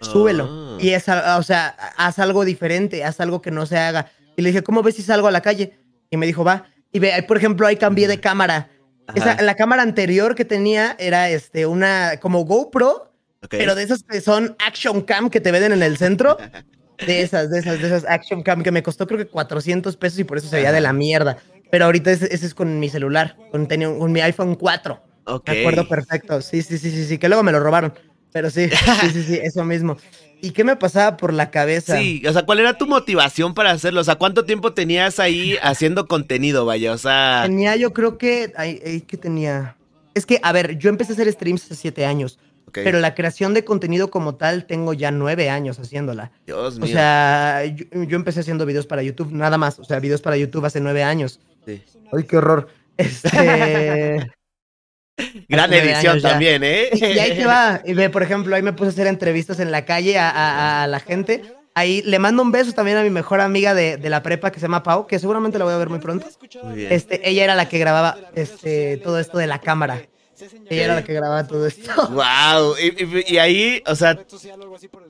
Súbelo. Ah. Y es, o sea, haz algo diferente, haz algo que no se haga. Y le dije, ¿cómo ves si salgo a la calle? Y me dijo, va. Y ve, por ejemplo, ahí cambié de cámara la cámara anterior que tenía era este, una como GoPro, pero de esas que son Action Cam que te venden en el centro. (laughs) De esas, de esas, de esas Action Cam que me costó creo que 400 pesos y por eso se veía de la mierda. Pero ahorita ese, es con mi celular, con, con mi iPhone 4. Me acuerdo perfecto. Sí, sí, sí, sí, sí, que luego me lo robaron. Pero sí, sí, sí, sí, eso mismo. ¿Y qué me pasaba por la cabeza?
Sí, o sea, ¿cuál era tu motivación para hacerlo? O sea, ¿cuánto tiempo tenías ahí haciendo contenido, vaya? O sea...
Tenía, yo creo que... Ay, ¿Qué tenía? Es que, a ver, yo empecé a hacer streams hace siete años. Pero la creación de contenido como tal tengo ya nueve años haciéndola.
Dios mío.
O sea, yo, empecé haciendo videos para YouTube, nada más. O sea, videos para YouTube hace nueve años. Sí. Ay, qué horror. Este... (laughs) (laughs)
Gran edición también, ¿eh?
Y ahí te va. (laughs) Por ejemplo, ahí me puse a hacer entrevistas en la calle a, la gente. Ahí le mando un beso también a mi mejor amiga de, la prepa que se llama Pau, que seguramente la voy a ver muy pronto. Este, ella era la que grababa este, todo esto de la cámara. Ella era la que grababa todo esto. (laughs)
Wow. Y, ahí, o sea,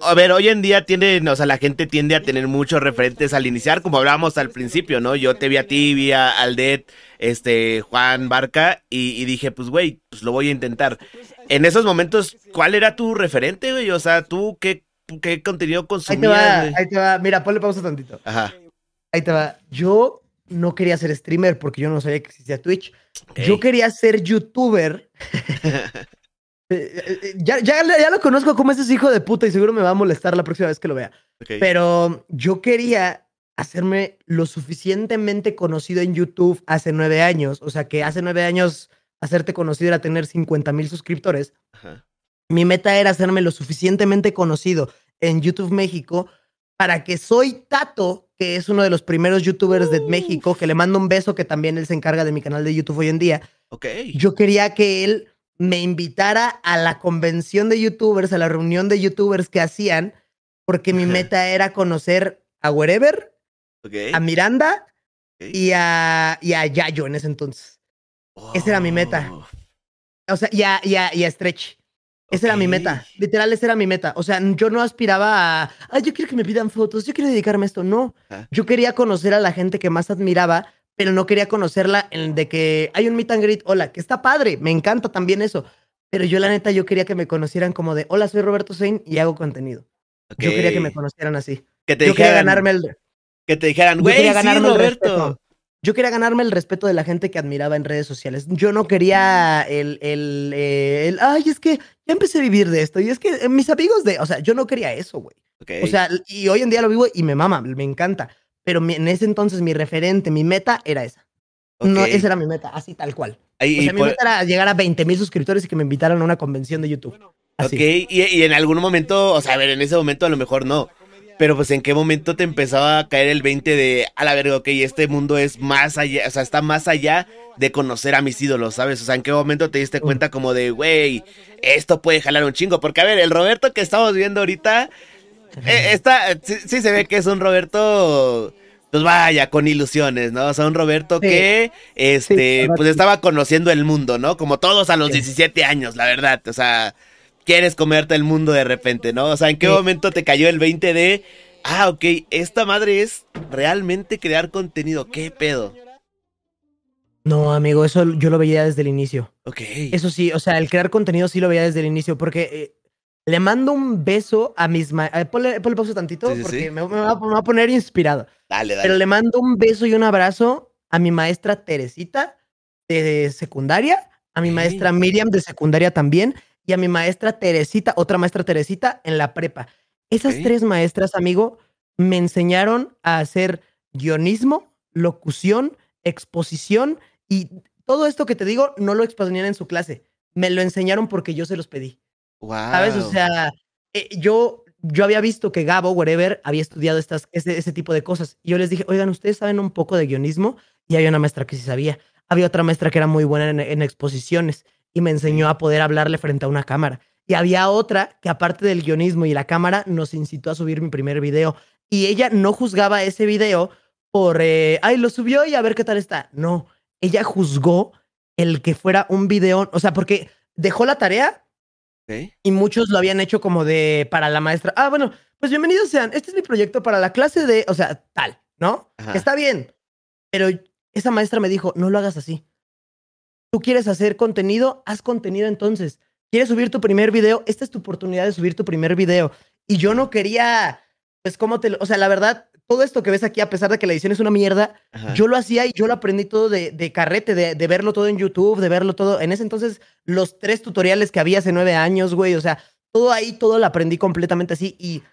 a ver, hoy en día tiene, o sea, la gente tiende a tener muchos referentes al iniciar, como hablábamos al principio, ¿no? Yo te vi a ti, vi a Aldet, este, Juan Barca, y, dije, pues, güey, pues lo voy a intentar. En esos momentos, ¿cuál era tu referente, güey? O sea, tú, ¿qué, qué contenido consumías?
Ahí te va, ahí te va. Mira, ponle pausa tantito. Ajá. Ahí te va. Yo no quería ser streamer porque yo no sabía que existía Twitch. Yo quería ser youtuber, (laughs) eh, ya, ya, ya, lo conozco como ese hijo de puta y seguro me va a molestar la próxima vez que lo vea. Pero yo quería hacerme lo suficientemente conocido en YouTube hace nueve años. O sea, que hace nueve años hacerte conocido era tener 50 mil suscriptores. Mi meta era hacerme lo suficientemente conocido en YouTube México para que Soy Tato, que es uno de los primeros youtubers de México, que le mando un beso, que también él se encarga de mi canal de YouTube hoy en día.
Ok.
Yo quería que él me invitara a la convención de youtubers, a la reunión de youtubers que hacían, porque mi meta era conocer a Wherever, a Miranda y, a, y a Yayo en ese entonces. Esa era mi meta. Oh. O sea, y a, y a Stretch. Esa era mi meta. Literal, esa era mi meta. O sea, yo no aspiraba a, ay, yo quiero que me pidan fotos, yo quiero dedicarme a esto. No. Yo quería conocer a la gente que más admiraba, pero no quería conocerla en de que hay un meet and greet, hola, que está padre, me encanta también eso. Pero yo, la neta, yo quería que me conocieran como de, hola, soy Roberto Sein y hago contenido. Yo quería que me conocieran así.
Que te
yo
quería
ganarme el.
Que te dijeran, güey, sí, Roberto.
Yo quería ganarme el respeto de la gente que admiraba en redes sociales. Yo no quería el, el, eh, el, ay, es que ya empecé a vivir de esto. Y es que eh, mis amigos de, o sea, yo no quería eso, güey. O sea, y hoy en día lo vivo y me mama, me encanta. Pero en ese entonces mi referente, mi meta era esa. No, esa era mi meta, así tal cual. o sea, mi meta era llegar a 20 mil suscriptores y que me invitaran a una convención de YouTube.
Así. Ok, y, y en algún momento, o sea, a ver, en ese momento a lo mejor no pero pues en qué momento te empezaba a caer el 20 de, a la verga, ok, este mundo es más allá, o sea, está más allá de conocer a mis ídolos, ¿sabes? O sea, en qué momento te diste cuenta como de, güey, esto puede jalar un chingo, porque a ver, el Roberto que estamos viendo ahorita, eh, está, sí, se ve que es un Roberto pues vaya, con ilusiones, ¿no? O sea, un Roberto que, este, pues estaba conociendo el mundo, ¿no? Como todos a los 17 años, la verdad. O sea, quieres comerte el mundo de repente, ¿no? O sea, ¿en qué momento te cayó el 20 de, ah, ok, esta madre es realmente crear contenido? ¿Qué pedo?
No, amigo, eso yo lo veía desde el inicio.
Ok.
Eso sí, o sea, el crear contenido sí lo veía desde el inicio, porque eh, le mando un beso a mis maestros. ponle, pausa tantito, porque Me, va, a poner inspirado.
Dale, dale.
Pero le mando un beso y un abrazo a mi maestra Teresita de secundaria, a mi maestra Miriam de secundaria también, y a mi maestra Teresita, otra maestra Teresita, en la prepa. Esas tres maestras, amigo, me enseñaron a hacer guionismo, locución, exposición y todo esto que te digo no lo exponían en su clase. Me lo enseñaron porque yo se los pedí. ¿Sabes? O sea, eh, yo, yo había visto que Gabo, whatever, había estudiado estas, ese, ese tipo de cosas. Y yo les dije, oigan, ustedes saben un poco de guionismo. Y había una maestra que sí sabía. Había otra maestra que era muy buena en exposiciones y me enseñó a poder hablarle frente a una cámara. Y había otra que aparte del guionismo y la cámara nos incitó a subir mi primer video. Y ella no juzgaba ese video por, eh, ay, lo subió y a ver qué tal está. No, ella juzgó el que fuera un video, o sea, porque dejó la tarea y muchos lo habían hecho como de para la maestra. Ah, bueno, pues bienvenidos sean, este es mi proyecto para la clase de, o sea, tal, ¿no? Está bien. Pero esa maestra me dijo, no lo hagas así. Tú quieres hacer contenido, haz contenido entonces. ¿Quieres subir tu primer video? Esta es tu oportunidad de subir tu primer video. Y yo no quería, pues, ¿cómo te lo...? O sea, la verdad, todo esto que ves aquí, a pesar de que la edición es una mierda, yo lo hacía y yo lo aprendí todo de, de carrete, de, de, verlo todo en YouTube, de verlo todo. En ese entonces, los tres tutoriales que había hace nueve años, güey, o sea, todo ahí, todo lo aprendí completamente así. Y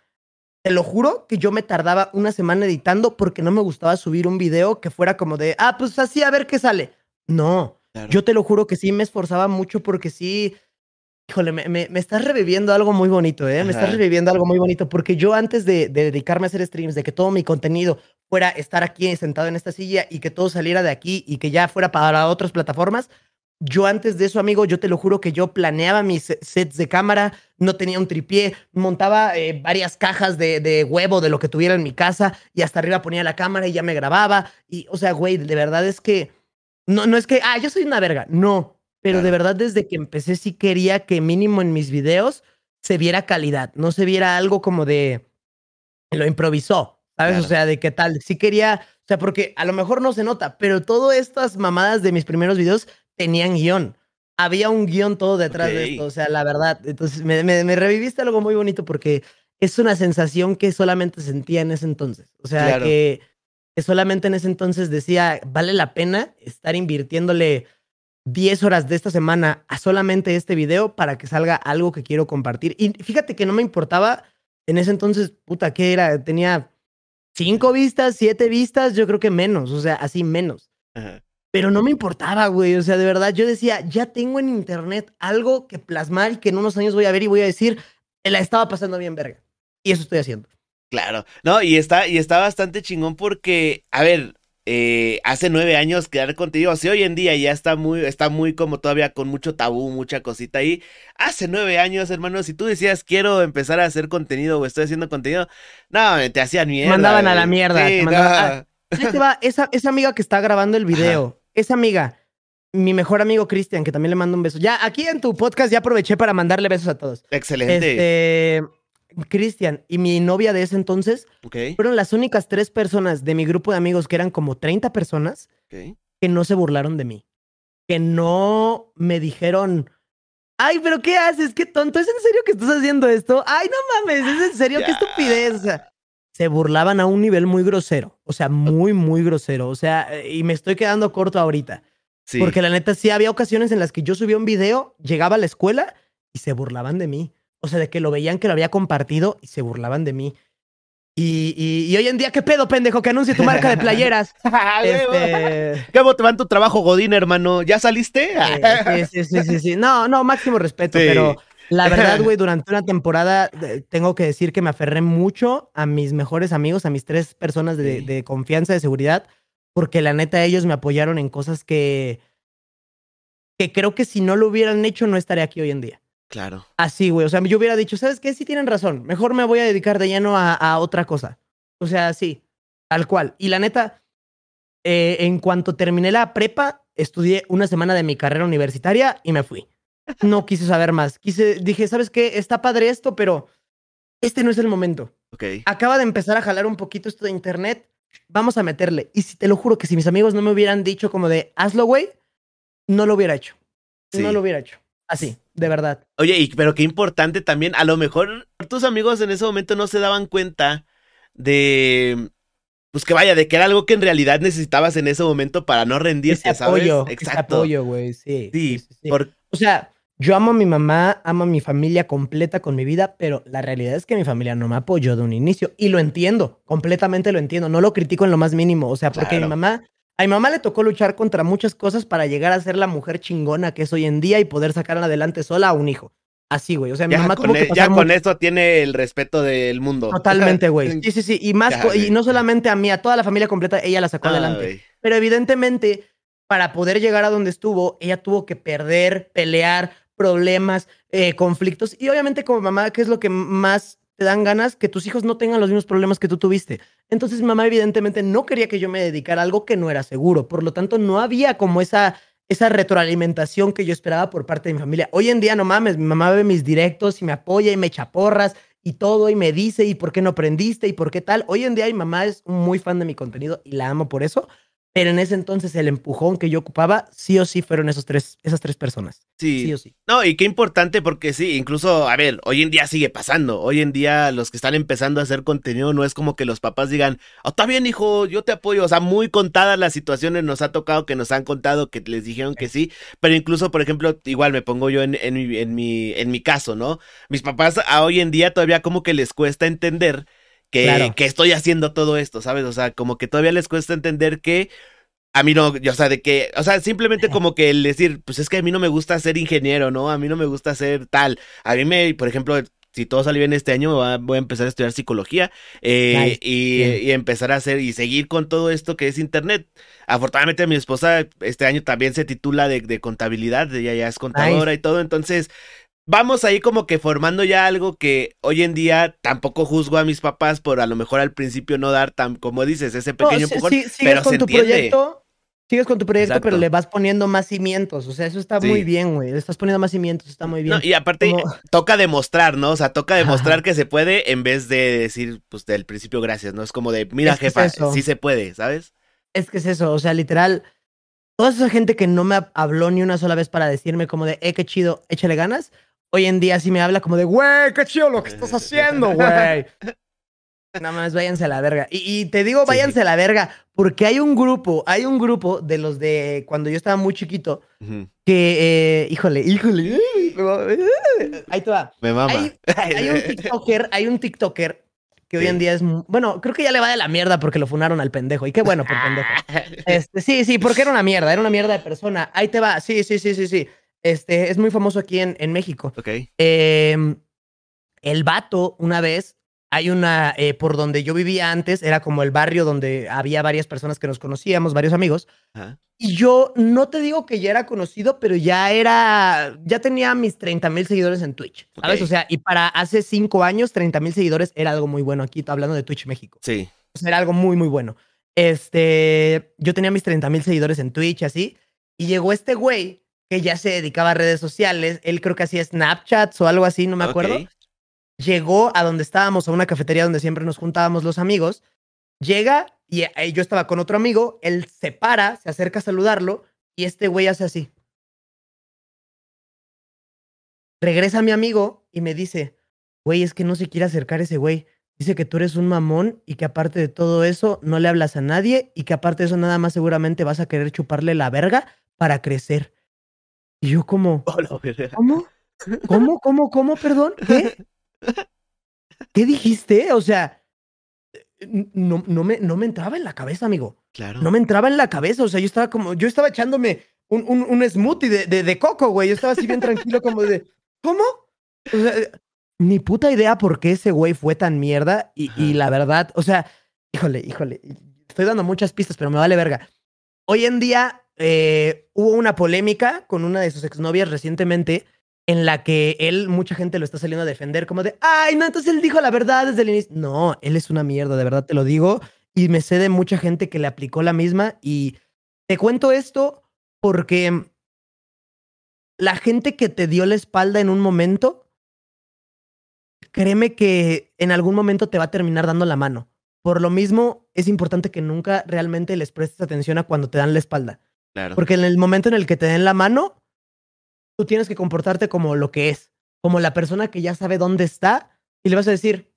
te lo juro que yo me tardaba una semana editando porque no me gustaba subir un video que fuera como de, ah, pues así a ver qué sale. No. Yo te lo juro que sí me esforzaba mucho porque sí, híjole, me, me, estás reviviendo algo muy bonito, ¿eh? Me estás reviviendo algo muy bonito porque yo antes de, dedicarme a hacer streams, de que todo mi contenido fuera estar aquí sentado en esta silla y que todo saliera de aquí y que ya fuera para otras plataformas, yo antes de eso, amigo, yo te lo juro que yo planeaba mis sets de cámara, no tenía un tripié, montaba eh, varias cajas de, de, huevo de lo que tuviera en mi casa y hasta arriba ponía la cámara y ya me grababa. Y, o sea, güey, de verdad es que no, no es que, ah, yo soy una verga. No. Pero de verdad, desde que empecé, sí quería que mínimo en mis videos se viera calidad. No se viera algo como de. Lo improvisó. ¿Sabes? O sea, de qué tal. Sí quería. O sea, porque a lo mejor no se nota, pero todas estas mamadas de mis primeros videos tenían guion. Había un guion todo detrás de esto. O sea, la verdad. Entonces, me, me, reviviste algo muy bonito porque es una sensación que solamente sentía en ese entonces. O sea, que que solamente en ese entonces decía, vale la pena estar invirtiéndole 10 horas de esta semana a solamente este video para que salga algo que quiero compartir. Y fíjate que no me importaba en ese entonces, puta, ¿qué era? Tenía cinco vistas, siete vistas, yo creo que menos, o sea, así menos. Pero no me importaba, güey, o sea, de verdad, yo decía, ya tengo en internet algo que plasmar y que en unos años voy a ver y voy a decir, la estaba pasando bien, verga. Y eso estoy haciendo.
Claro, no, y está, y está bastante chingón porque, a ver, eh, hace nueve años crear contenido, si hoy en día ya está muy, está muy como todavía con mucho tabú, mucha cosita ahí. Hace nueve años, hermano, si tú decías quiero empezar a hacer contenido o estoy haciendo contenido, no, te hacían mierda.
Mandaban a la mierda. Ah, va, esa, esa amiga que está grabando el video, esa amiga, mi mejor amigo Cristian, que también le mando un beso. Ya, aquí en tu podcast ya aproveché para mandarle besos a todos.
Excelente.
Este Cristian y mi novia de ese entonces fueron las únicas tres personas de mi grupo de amigos, que eran como 30 personas, que no se burlaron de mí. Que no me dijeron, ay, pero ¿qué haces? Qué tonto, ¿es en serio que estás haciendo esto? Ay, no mames, ¿es en serio? Qué estupidez. O sea, se burlaban a un nivel muy grosero, o sea, muy, muy grosero. O sea, y me estoy quedando corto ahorita. Porque la neta sí había ocasiones en las que yo subía un video, llegaba a la escuela y se burlaban de mí. O sea, de que lo veían que lo había compartido y se burlaban de mí. Y, y, hoy en día, ¿qué pedo, pendejo? Que anuncie tu marca de playeras. (laughs)
este... ¿Cómo te va en tu trabajo, Godín, hermano? ¿Ya saliste?
sí, sí, sí, sí, No, no, máximo respeto, pero la verdad, güey, (laughs) durante una temporada tengo que decir que me aferré mucho a mis mejores amigos, a mis tres personas de, de confianza, de seguridad, porque la neta ellos me apoyaron en cosas que, que creo que si no lo hubieran hecho no estaría aquí hoy en día.
Claro.
Así, güey. O sea, yo hubiera dicho, ¿sabes qué? Sí tienen razón. Mejor me voy a dedicar de lleno a, otra cosa. O sea, sí, tal cual. Y la neta, eh, en cuanto terminé la prepa, estudié una semana de mi carrera universitaria y me fui. No quise saber más. Quise, dije, ¿sabes qué? Está padre esto, pero este no es el momento.
Ok.
Acaba de empezar a jalar un poquito esto de internet. Vamos a meterle. Y si te lo juro que si mis amigos no me hubieran dicho como de hazlo, güey, no lo hubiera hecho. No lo hubiera hecho. Así, de verdad.
Oye, y, pero qué importante también, a lo mejor tus amigos en ese momento no se daban cuenta de, pues que vaya, de que era algo que en realidad necesitabas en ese momento para no rendirte, ese
apoyo, ¿sabes? Exacto. Ese apoyo, güey,
sí. Sí,
O sea, yo amo a mi mamá, amo a mi familia completa con mi vida, pero la realidad es que mi familia no me apoyó de un inicio y lo entiendo, completamente lo entiendo, no lo critico en lo más mínimo, o sea, porque mi mamá a mi mamá le tocó luchar contra muchas cosas para llegar a ser la mujer chingona que es hoy en día y poder sacar adelante sola a un hijo. Así, güey. O sea, mi mamá tuvo que
e, Ya con eso tiene el respeto del mundo.
Totalmente, güey. (laughs) Sí, sí, sí. Y más, y no solamente a mí, a toda la familia completa, ella la sacó adelante. Pero evidentemente, para poder llegar a donde estuvo, ella tuvo que perder, pelear, problemas, eh, conflictos. Y obviamente, como mamá, ¿qué es lo que más te dan ganas que tus hijos no tengan los mismos problemas que tú tuviste. Entonces mamá evidentemente no quería que yo me dedicara a algo que no era seguro. Por lo tanto, no había como esa, esa retroalimentación que yo esperaba por parte de mi familia. Hoy en día, no mames, mi mamá ve mis directos y me apoya y me echa porras y todo y me dice y por qué no aprendiste y por qué tal. Hoy en día mi mamá es muy fan de mi contenido y la amo por eso. Pero en ese entonces el empujón que yo ocupaba, sí o sí fueron esos tres, esas tres personas.
Sí.
Sí o sí.
No, y qué importante porque sí, incluso, a ver, hoy en día sigue pasando. Hoy en día los que están empezando a hacer contenido no es como que los papás digan, oh, está bien, hijo, yo te apoyo. O sea, muy contadas las situaciones nos ha tocado que nos han contado que les dijeron que sí. Pero incluso, por ejemplo, igual me pongo yo en, en, mi, en, mi, en mi caso, ¿no? Mis papás a hoy en día todavía como que les cuesta entender que, que estoy haciendo todo esto, ¿sabes? O sea, como que todavía les cuesta entender que a mí no, o sea, de que, o sea, simplemente como que el decir, pues es que a mí no me gusta ser ingeniero, ¿no? A mí no me gusta ser tal. A mí me, por ejemplo, si todo sale bien este año, voy a empezar a estudiar psicología eh, y, y, empezar a hacer y seguir con todo esto que es Internet. Afortunadamente mi esposa este año también se titula de, de contabilidad, ella ya es contadora y todo, entonces vamos ahí como que formando ya algo que hoy en día tampoco juzgo a mis papás por a lo mejor al principio no dar tan, como dices, ese pequeño empujón, pero se entiende.
Sigues con tu proyecto, pero le vas poniendo más cimientos. O sea, eso está muy bien, güey. Le estás poniendo más cimientos, está muy bien.
y aparte, toca demostrar, ¿no? O sea, toca demostrar que se puede en vez de decir, pues, del principio gracias, ¿no? Es como de, mira, jefa, sí se puede, ¿sabes?
Es que es eso, o sea, literal, toda esa gente que no me habló ni una sola vez para decirme como de, eh, qué chido, échale ganas, hoy en día sí me habla como de, güey, qué chido lo que estás haciendo, (laughs) güey. Nada más váyanse a la verga. Y, te digo, váyanse a la verga, porque hay un grupo, hay un grupo de los de cuando yo estaba muy chiquito, que, eh, híjole, híjole, (laughs) ahí te va.
Me mama.
Hay, un (laughs) TikToker, hay un TikToker que hoy en día es, bueno, creo que ya le va de la mierda porque lo funaron al pendejo. Y qué bueno por pendejo. Este, sí, sí, porque era una mierda, era una mierda de persona. Ahí te va, sí, sí, sí, sí, sí. Este, es muy famoso aquí en, en México.
Ok.
Em, el vato, una vez, hay una, eh, por donde yo vivía antes, era como el barrio donde había varias personas que nos conocíamos, varios amigos. Y yo no te digo que ya era conocido, pero ya era, ya tenía mis 30 mil seguidores en Twitch, ¿sabes? O sea, y para hace cinco años, 30 mil seguidores era algo muy bueno aquí, hablando de Twitch México.
Sí.
O sea, era algo muy, muy bueno. Este, yo tenía mis 30 mil seguidores en Twitch, así, y llegó este güey que ya se dedicaba a redes sociales, él creo que hacía Snapchats o algo así, no me acuerdo llegó a donde estábamos, a una cafetería donde siempre nos juntábamos los amigos, llega y yo estaba con otro amigo, él se para, se acerca a saludarlo y este güey hace así. Regresa mi amigo y me dice, güey, es que no se quiere acercar ese güey. Dice que tú eres un mamón y que aparte de todo eso no le hablas a nadie y que aparte de eso nada más seguramente vas a querer chuparle la verga para crecer. Y yo como, ¿cómo? ¿Cómo? ¿Cómo? ¿Cómo? Perdón. ¿Qué? ¿Qué dijiste? O sea, no, no, me, no me entraba en la cabeza, amigo.
Claro.
No me entraba en la cabeza. O sea, yo estaba como, yo estaba echándome un, un, un smoothie de, de, coco, güey. Yo estaba así bien tranquilo, como de, ¿cómo? O sea, ni puta idea por qué ese güey fue tan mierda. Y, y la verdad, o sea, híjole, híjole. Estoy dando muchas pistas, pero me vale verga. Hoy en día eh, hubo una polémica con una de sus exnovias recientemente en la que él, mucha gente lo está saliendo a defender como de, ay, no, entonces él dijo la verdad desde el inicio. No, él es una mierda, de verdad te lo digo. Y me sé de mucha gente que le aplicó la misma. Y te cuento esto porque la gente que te dio la espalda en un momento, créeme que en algún momento te va a terminar dando la mano. Por lo mismo, es importante que nunca realmente les prestes atención a cuando te dan la espalda.
Claro.
Porque en el momento en el que te den la mano, tú tienes que comportarte como lo que es, como la persona que ya sabe dónde está y le vas a decir,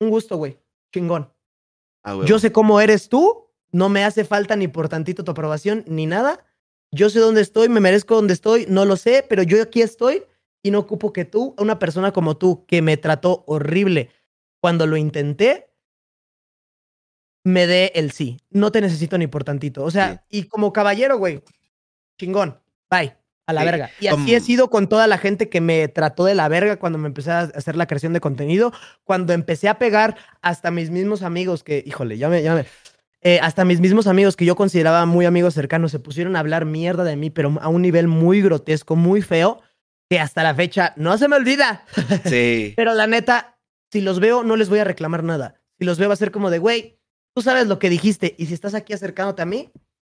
un gusto, güey, chingón. Yo sé cómo eres tú, no me hace falta ni por tantito tu aprobación ni nada. Yo sé dónde estoy, me merezco dónde estoy, no lo sé, pero yo aquí estoy y no ocupo que tú, una persona como tú, que me trató horrible cuando lo intenté, me dé el sí. No te necesito ni por tantito. O sea, y como caballero, güey, chingón, bye a la verga. Y así he sido con toda la gente que me trató de la verga cuando me empecé a hacer la creación de contenido, cuando empecé a pegar hasta mis mismos amigos que, híjole, ya me, ya me, eh, hasta mis mismos amigos que yo consideraba muy amigos cercanos se pusieron a hablar mierda de mí, pero a un nivel muy grotesco, muy feo, que hasta la fecha no se me olvida.
Sí. (laughs)
pero la neta, si los veo, no les voy a reclamar nada. Si los veo, va a ser como de, güey, tú sabes lo que dijiste y si estás aquí acercándote a mí,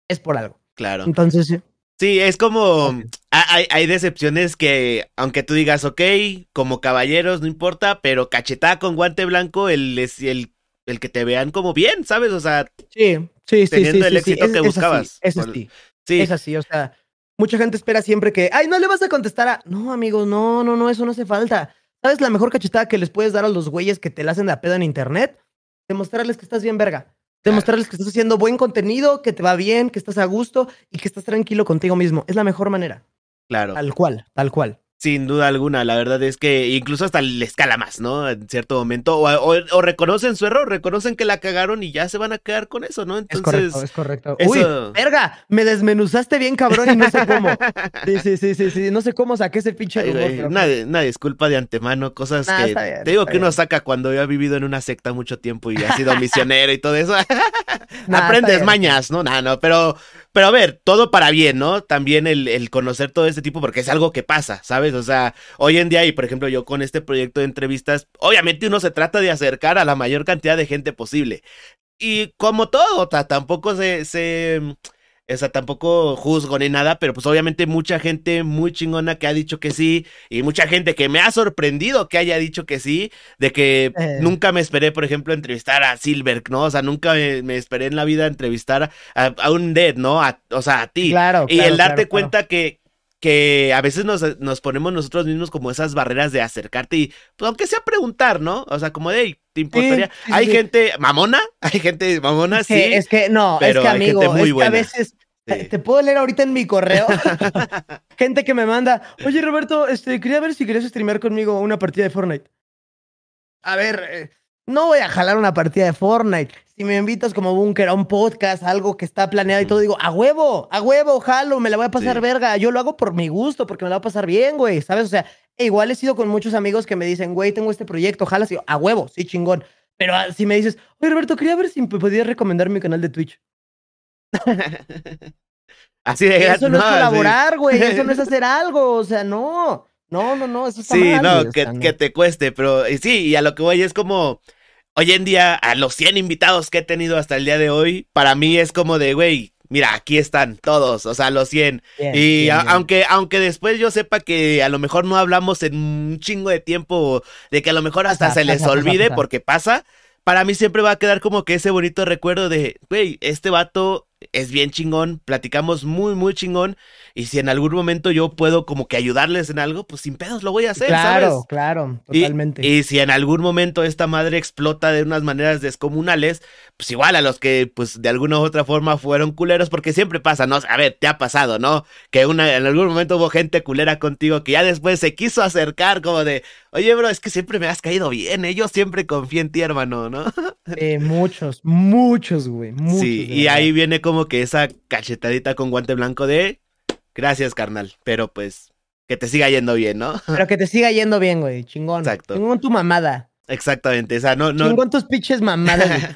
es por algo.
Claro.
Entonces, sí.
Sí, es como. Hay, hay, decepciones que, aunque tú digas, ok, como caballeros, no importa, pero cachetada con guante blanco, el, el, el que te vean como bien, ¿sabes? O sea.
Sí, sí, sí.
Teniendo
el
éxito que buscabas.
Es así, sí. Es así, o sea. Mucha gente espera siempre que, ay, no le vas a contestar a. No, amigo, no, no, no, eso no hace falta. ¿Sabes la mejor cachetada que les puedes dar a los güeyes que te la hacen de a pedo en internet? Demostrarles que estás bien verga. Demostrarles que estás haciendo buen contenido, que te va bien, que estás a gusto y que estás tranquilo contigo mismo. Es la mejor manera.
Claro.
Tal cual, tal cual.
Sin duda alguna, la verdad es que incluso hasta le escala más, ¿no? En cierto momento. O, reconocen su error, reconocen que la cagaron y ya se van a quedar con eso, ¿no?
Entonces. Es correcto, es correcto. Uy, verga, me desmenuzaste bien, cabrón, y no sé cómo. Sí, sí, sí, sí, sí. No sé cómo saqué ese pinche
humor, una, disculpa de antemano, cosas que te digo que uno saca cuando ha vivido en una secta mucho tiempo y ha sido misionero y todo eso. (laughs) Aprendes mañas, ¿no? No, no, pero pero a ver, todo para bien, ¿no? También el, el, conocer todo este tipo, porque es algo que pasa, ¿sabes? O sea, hoy en día, y por ejemplo, yo con este proyecto de entrevistas, obviamente uno se trata de acercar a la mayor cantidad de gente posible. Y como todo, tampoco se, se o sea, tampoco juzgo ni nada, pero pues obviamente mucha gente muy chingona que ha dicho que sí y mucha gente que me ha sorprendido que haya dicho que sí, de que eh. nunca me esperé, por ejemplo, entrevistar a Silver, ¿no? O sea, nunca me, esperé en la vida entrevistar a, un Dead, ¿no? o sea, a ti.
Claro.
Y el darte cuenta que que a veces nos, nos, ponemos nosotros mismos como esas barreras de acercarte y, pues aunque sea preguntar, ¿no? O sea, como de, ¿te importaría? hay gente mamona, hay gente mamona, sí.
Es que no, pero es que amigo, muy es que a veces te puedo leer ahorita en mi correo. (laughs) gente que me manda, oye Roberto, este, quería ver si querías streamear conmigo una partida de Fortnite. A ver, eh, no voy a jalar una partida de Fortnite. Si me invitas como búnker a un podcast, algo que está planeado y todo, digo, a huevo, a huevo, jalo, me la voy a pasar verga. Yo lo hago por mi gusto, porque me la voy a pasar bien, güey, ¿sabes? O sea, igual he sido con muchos amigos que me dicen, güey, tengo este proyecto, jalas, y a huevo, sí, chingón. Pero ah, si me dices, oye, Roberto, quería ver si me podías recomendar mi canal de Twitch. (laughs)
Así de
Eso no, es (laughs) colaborar, güey, eso no es (laughs) hacer algo, o sea, no. No, no, no, eso está
sí,
mal.
no, que, que te cueste, pero sí, y a lo que voy es como hoy en día, a los 100 invitados que he tenido hasta el día de hoy, para mí es como de, güey, mira, aquí están todos, o sea, los 100. y aunque aunque después yo sepa que a lo mejor no hablamos en un chingo de tiempo, de que a lo mejor hasta se les olvide porque pasa, para mí siempre va a quedar como que ese bonito recuerdo de, güey, este vato es bien chingón, platicamos muy, muy chingón. Y si en algún momento yo puedo como que ayudarles en algo, pues sin pedos lo voy a hacer.
Claro, claro, totalmente.
Y, si en algún momento esta madre explota de unas maneras descomunales, pues igual a los que pues de alguna u otra forma fueron culeros, porque siempre pasa, ¿no? A ver, te ha pasado, ¿no? Que una, en algún momento hubo gente culera contigo que ya después se quiso acercar como de, oye, bro, es que siempre me has caído bien, ¿eh? Yo siempre confié en ti, hermano, ¿no?
Eh, muchos, muchos, güey. Muchos,
sí, y ahí viene como que esa cachetadita con guante blanco de gracias, carnal. Pero pues, que te siga yendo bien, ¿no?
Pero que te siga yendo bien, güey. Chingón. Exacto. Chingón tu mamada.
Exactamente, o sea, no, no.
Chingón tus pinches mamadas.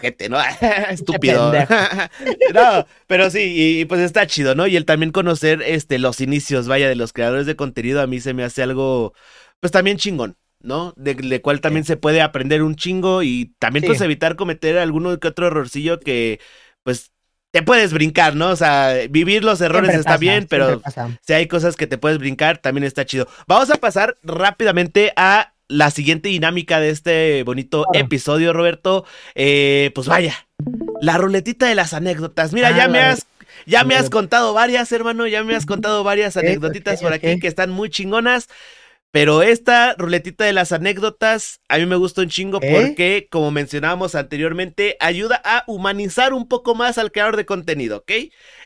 gente, (laughs) ¿no? (laughs) Estúpido. (laughs) no, pero sí, y, pues está chido, ¿no? Y el también conocer este los inicios, vaya, de los creadores de contenido, a mí se me hace algo, pues también chingón. ¿no? De, cual también se puede aprender un chingo y también pues evitar cometer alguno que otro errorcillo que pues te puedes brincar, ¿no? O sea, vivir los errores está bien, pero si hay cosas que te puedes brincar, también está chido. Vamos a pasar rápidamente a la siguiente dinámica de este bonito episodio, Roberto. Eh, pues vaya, la ruletita de las anécdotas. Mira, ya ah, me has ya me has contado varias, hermano, ya me has contado varias anécdotitas por aquí que están muy chingonas. Pero esta ruletita de las anécdotas a mí me gusta un chingo ¿Eh? porque, como mencionábamos anteriormente, ayuda a humanizar un poco más al creador de contenido, ¿ok?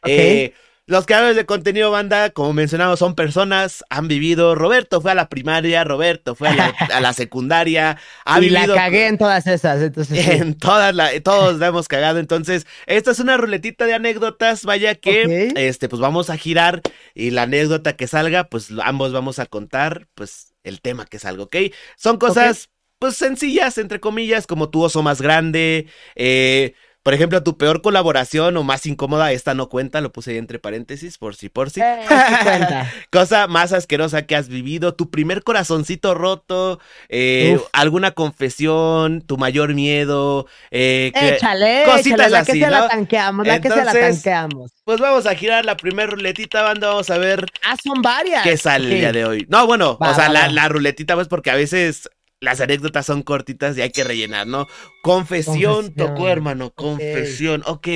Eh, los creadores de contenido banda, como mencionamos, son personas, han vivido. Roberto fue a la primaria, Roberto fue a la, secundaria. (laughs) Ha
y la cagué en todas esas. Entonces,
En todas, la, todos la hemos cagado. Entonces, esta es una ruletita de anécdotas. Vaya que, este, pues vamos a girar y la anécdota que salga, pues ambos vamos a contar, pues el tema que salga, ¿ok? Son cosas, pues sencillas, entre comillas, como tu oso más grande, eh por ejemplo, tu peor colaboración o más incómoda, esta no cuenta, lo puse ahí entre paréntesis, por si, por si.
Eh, (laughs)
Cosa más asquerosa que has vivido, tu primer corazoncito roto, eh, alguna confesión, tu mayor miedo.
Eh, échale, cositas la que se la tanqueamos, la que se la tanqueamos.
Pues vamos a girar la primera ruletita, banda, vamos a ver.
Ah, son varias.
¿Qué sale el día de hoy? No, bueno, o sea, la, la ruletita, pues porque a veces las anécdotas son cortitas y hay que rellenar, ¿no? Confesión, tocó, hermano, confesión, ok.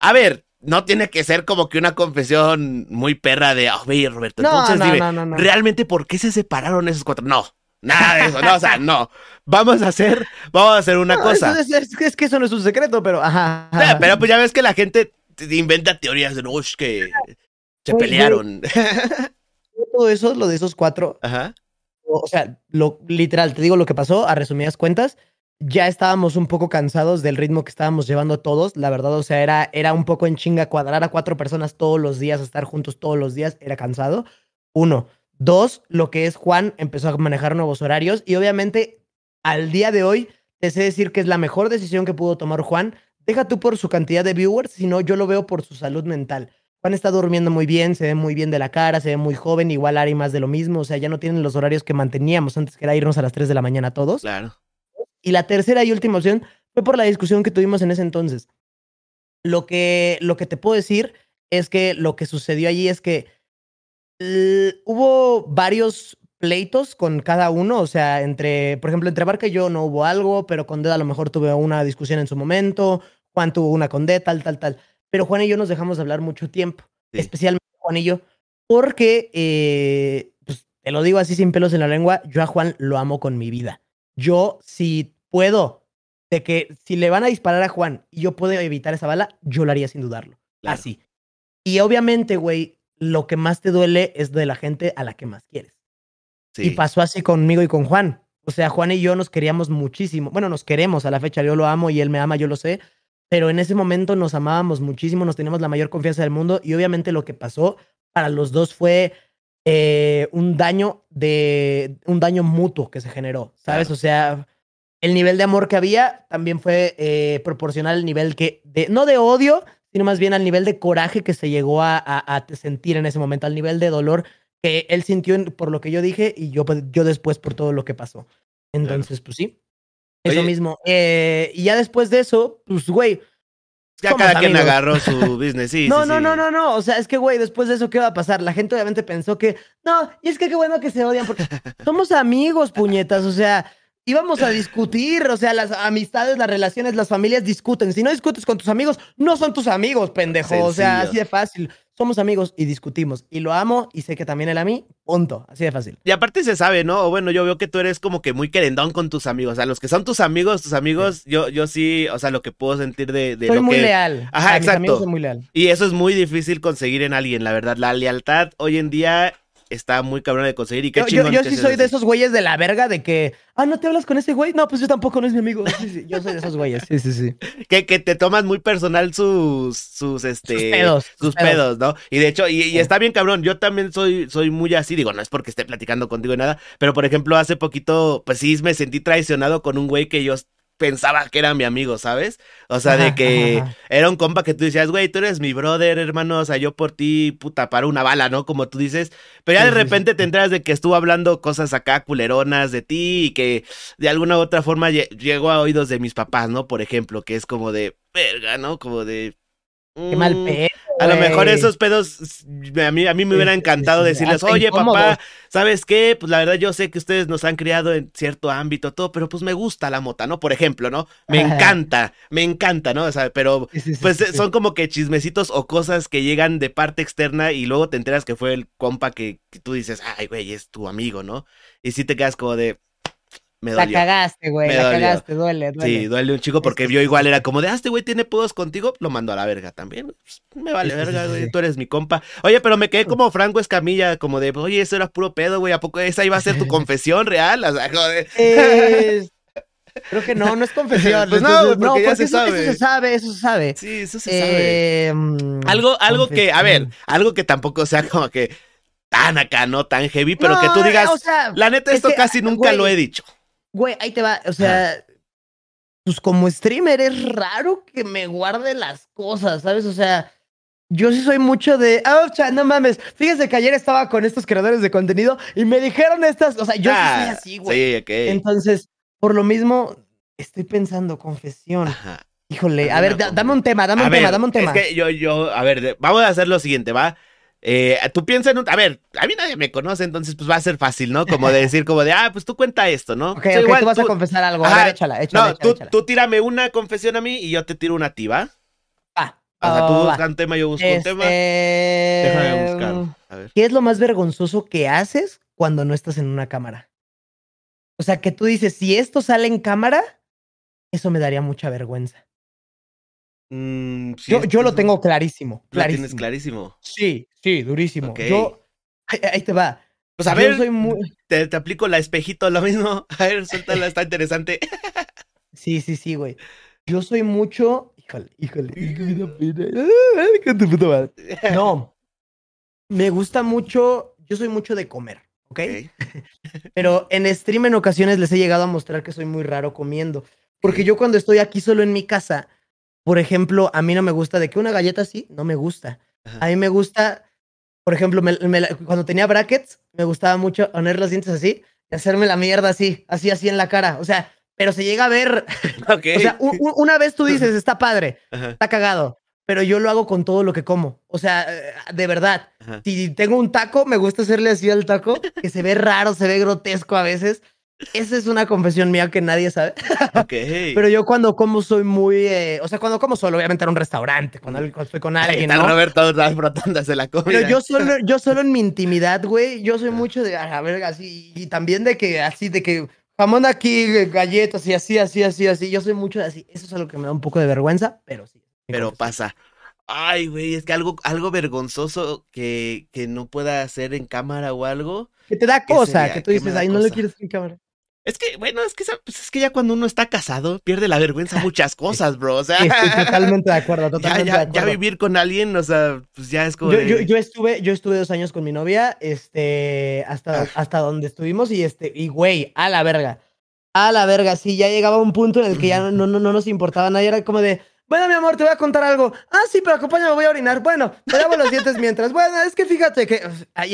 A ver, no tiene que ser como que una confesión muy perra de, oh, ve, Roberto, entonces dime, ¿realmente por qué se separaron esos cuatro? No, nada de eso, no, o sea, no. Vamos a hacer, vamos a hacer una cosa.
Es, que eso no es un secreto, pero, ajá.
Pero pues ya ves que la gente inventa teorías de, uff, que se pelearon. (laughs)
Todo eso, lo de esos cuatro,
Ajá
o sea, lo, literal, te digo lo que pasó, a resumidas cuentas, ya estábamos un poco cansados del ritmo que estábamos llevando todos, la verdad, o sea, era, era un poco en chinga cuadrar a cuatro personas todos los días, estar juntos todos los días, era cansado. Uno. Dos, lo que es Juan empezó a manejar nuevos horarios y obviamente al día de hoy te sé decir que es la mejor decisión que pudo tomar Juan. Deja tú por su cantidad de viewers, sino yo lo veo por su salud mental. Juan está durmiendo muy bien, se ve muy bien de la cara, se ve muy joven, igual Ari más de lo mismo, o sea, ya no tienen los horarios que manteníamos antes, que era irnos a las 3 de la mañana todos.
Claro.
Y la tercera y última opción fue por la discusión que tuvimos en ese entonces. Lo que, lo que te puedo decir es que lo que sucedió allí es que hubo varios pleitos con cada uno, o sea, entre, por ejemplo, entre Barca y yo no hubo algo, pero con Ded a lo mejor tuve una discusión en su momento, Juan tuvo una con Ded, tal, tal, tal pero Juan y yo nos dejamos de hablar mucho tiempo, especialmente Juan y yo. Porque, eh, pues, te lo digo así sin pelos en la lengua, yo a Juan lo amo con mi vida. Yo, si puedo, de que si le van a disparar a Juan y yo puedo evitar esa bala, yo lo haría sin dudarlo. Así. Y obviamente, güey, lo que más te duele es de la gente a la que más quieres. Y pasó así conmigo y con Juan. O sea, Juan y yo nos queríamos muchísimo. Bueno, nos queremos a la fecha. Yo lo amo y él me ama, yo lo sé. Pero en ese momento nos amábamos muchísimo, nos teníamos la mayor confianza del mundo. Y obviamente lo que pasó para los dos fue eh, un daño de. un daño mutuo que se generó. ¿Sabes? O sea, el nivel de amor que había también fue eh, proporcional al nivel que. De, no de odio, sino más bien al nivel de coraje que se llegó a, a sentir en ese momento, al nivel de dolor que él sintió por lo que yo dije y yo, pues, yo después por todo lo que pasó. Entonces, pues sí. Eso mismo. Eh, y ya después de eso, pues, güey.
Ya cada quien agarró su (laughs) business, sí.
no,
sí,
no, no, no, no. O sea, es que, güey, después de eso, ¿qué va a pasar? La gente obviamente pensó que, no, y es que qué bueno que se odian porque (laughs) somos amigos, puñetas. O sea, íbamos a discutir, o sea, las amistades, las relaciones, las familias discuten. Si no discutes con tus amigos, no son tus amigos, pendejo. O sea, así de fácil. Somos amigos y discutimos. Y lo amo y sé que también él a mí. Punto. Así de fácil.
Y aparte se sabe, ¿no? O bueno, yo veo que tú eres como que muy querendón con tus amigos. O sea, los que son tus amigos, tus amigos, yo, yo sí, o sea, lo que puedo sentir de, de
soy
lo
muy
que...
leal.
Ajá, exacto.
soy muy leal.
Y eso es muy difícil conseguir en alguien, la verdad. La lealtad hoy en día está muy cabrón de conseguir. Y qué
yo, yo, sí soy de esos güeyes de la verga de que, ah, ¿no te hablas con ese güey? No, pues yo tampoco, no es mi amigo. (laughs) Sí, sí, yo soy de esos güeyes, sí, sí, sí. (laughs)
Que, que te tomas muy personal sus, sus, este...
Sus pedos.
Sus pedos, ¿no? Y de hecho, y, y, está bien cabrón, yo también soy, soy muy así, digo, no es porque esté platicando contigo y nada, pero por ejemplo, hace poquito, pues sí, me sentí traicionado con un güey que yo pensaba que era mi amigo, ¿sabes? O sea, de que era un compa que tú decías, güey, tú eres mi brother, hermano, o sea, yo por ti, puta, paro una bala, ¿no? Como tú dices. Pero ya de repente te enteras de que estuvo hablando cosas acá culeronas de ti y que de alguna u otra forma llegó a oídos de mis papás, ¿no? Por ejemplo, que es como de, verga, ¿no? Como de...
Qué mal
mm,
pedo.
A lo mejor esos pedos, a mí, a mí me hubiera encantado decirles, oye papá, ¿sabes qué? Pues la verdad yo sé que ustedes nos han criado en cierto ámbito, todo, pero pues me gusta la mota, ¿no? Por ejemplo, ¿no? Me encanta, me encanta, ¿no? O sea, pero pues son como que chismecitos o cosas que llegan de parte externa y luego te enteras que fue el compa que, que tú dices, ay, güey, es tu amigo, ¿no? Y sí te quedas como de, me
La cagaste, güey. La cagaste, duele, duele.
Sí, duele un chico porque vio igual, era como de, ah, este güey tiene pedos contigo, lo mando a la verga también. Pues, me vale verga, güey, tú eres mi compa. Oye, pero me quedé como Franco Escamilla, como de, oye, eso era puro pedo, güey, ¿a poco esa iba a ser tu (laughs) confesión real? O sea, joder. (laughs)
Creo que no, no es confesión. (laughs)
pues no, porque, no, ya se
eso,
sabe.
Eso se sabe, eso se sabe.
Sí, eso se sabe. Em, algo, algo que, a ver, algo que tampoco sea como que tan acá, no tan heavy, pero que tú digas, o sea, la neta, esto casi nunca lo he dicho.
Güey, ahí te va. O sea, pues como streamer es raro que me guarde las cosas, ¿sabes? O sea, yo sí soy mucho de, ah, oh, no mames. Fíjese que ayer estaba con estos creadores de contenido y me dijeron estas, o sea, yo sí soy ah, así, güey.
Sí, ok.
Entonces, por lo mismo, estoy pensando, confesión. Híjole, a, ver, dame un tema, dame un tema, dame un tema.
Es que yo, yo, a ver, vamos a hacer lo siguiente, ¿va? Eh, tú piensas en un. A ver, a mí nadie me conoce, entonces pues va a ser fácil, ¿no? Como de decir, como de, ah, pues tú cuenta esto, ¿no?
Ok, okay igual, tú vas a confesar algo. a ver, échala, échala. No,
tú, tú tírame una confesión a mí y yo te tiro una a ti, ¿va?
Ah.
O sea, tú buscas un tema, yo busco un tema.
Este,
Déjame buscar. A ver.
¿Qué es lo más vergonzoso que haces cuando no estás en una cámara? O sea, que tú dices, si esto sale en cámara, eso me daría mucha vergüenza.
Mm, sí,
yo, yo lo tengo clarísimo.
¿Lo tienes clarísimo?
Sí, sí, durísimo. Okay. Yo, ahí, ahí, te va.
Pues a
yo
ver,
soy muy...
te, te, aplico la espejito, lo mismo. (laughs) A ver, suéltala, está interesante. (laughs)
sí, sí, sí, güey. Yo soy mucho. Híjole, híjole. (laughs) No. Me gusta mucho. Yo soy mucho de comer, ¿ok? Pero en stream en ocasiones les he llegado a mostrar que soy muy raro comiendo. Porque yo cuando estoy aquí solo en mi casa por ejemplo, a mí no me gusta de que una galleta así, no me gusta. Ajá. A mí me gusta, por ejemplo, me, me, cuando tenía brackets, me gustaba mucho poner los dientes así y hacerme la mierda así, así, así en la cara. O sea, pero se llega a ver.
Okay. (laughs) (laughs)
o sea, un, una vez tú dices, está padre, Ajá. está cagado, pero yo lo hago con todo lo que como. O sea, eh, de verdad. Ajá. Si tengo un taco, me gusta hacerle así al taco, que se ve raro, se ve grotesco a veces, Esa es una confesión mía que nadie sabe. (laughs)
Ok.
Pero yo cuando como soy muy, eh, o sea, cuando como solo, obviamente en un restaurante, cuando estoy con alguien, ¿no?
Roberto otra frotándose la comida.
Pero yo solo, (laughs) yo solo en mi intimidad, güey, yo soy mucho de, a verga, así, y también de que, así, de que jamón aquí, galletas y así, así, así, así, yo soy mucho de así, eso es algo que me da un poco de vergüenza, pero sí.
Pero pasa. Ay, güey, es que algo, algo vergonzoso que, que no pueda hacer en cámara o algo.
Que te da
¿qué
cosa,
sería?
que tú
¿Qué me
dices, ay, no lo quieres en cámara.
Es que, bueno, es que, pues es que ya cuando uno está casado, pierde la vergüenza (laughs) muchas cosas, bro. O sea,
estoy (laughs) totalmente de acuerdo,
ya,
totalmente
ya,
de
ya
acuerdo.
vivir con alguien, o sea, pues ya es como.
Yo,
de-
yo, yo estuve, yo estuve dos años con mi novia, este, hasta,
Ah.
hasta donde estuvimos, y este, y güey, a la verga. A la verga, sí, ya llegaba un punto en el que ya no, no, no nos importaba nada, y era como de, bueno, mi amor, te voy a contar algo. Ah, sí, pero acompáñame, voy a orinar. Bueno, me lavo los dientes mientras. Bueno, es que fíjate que.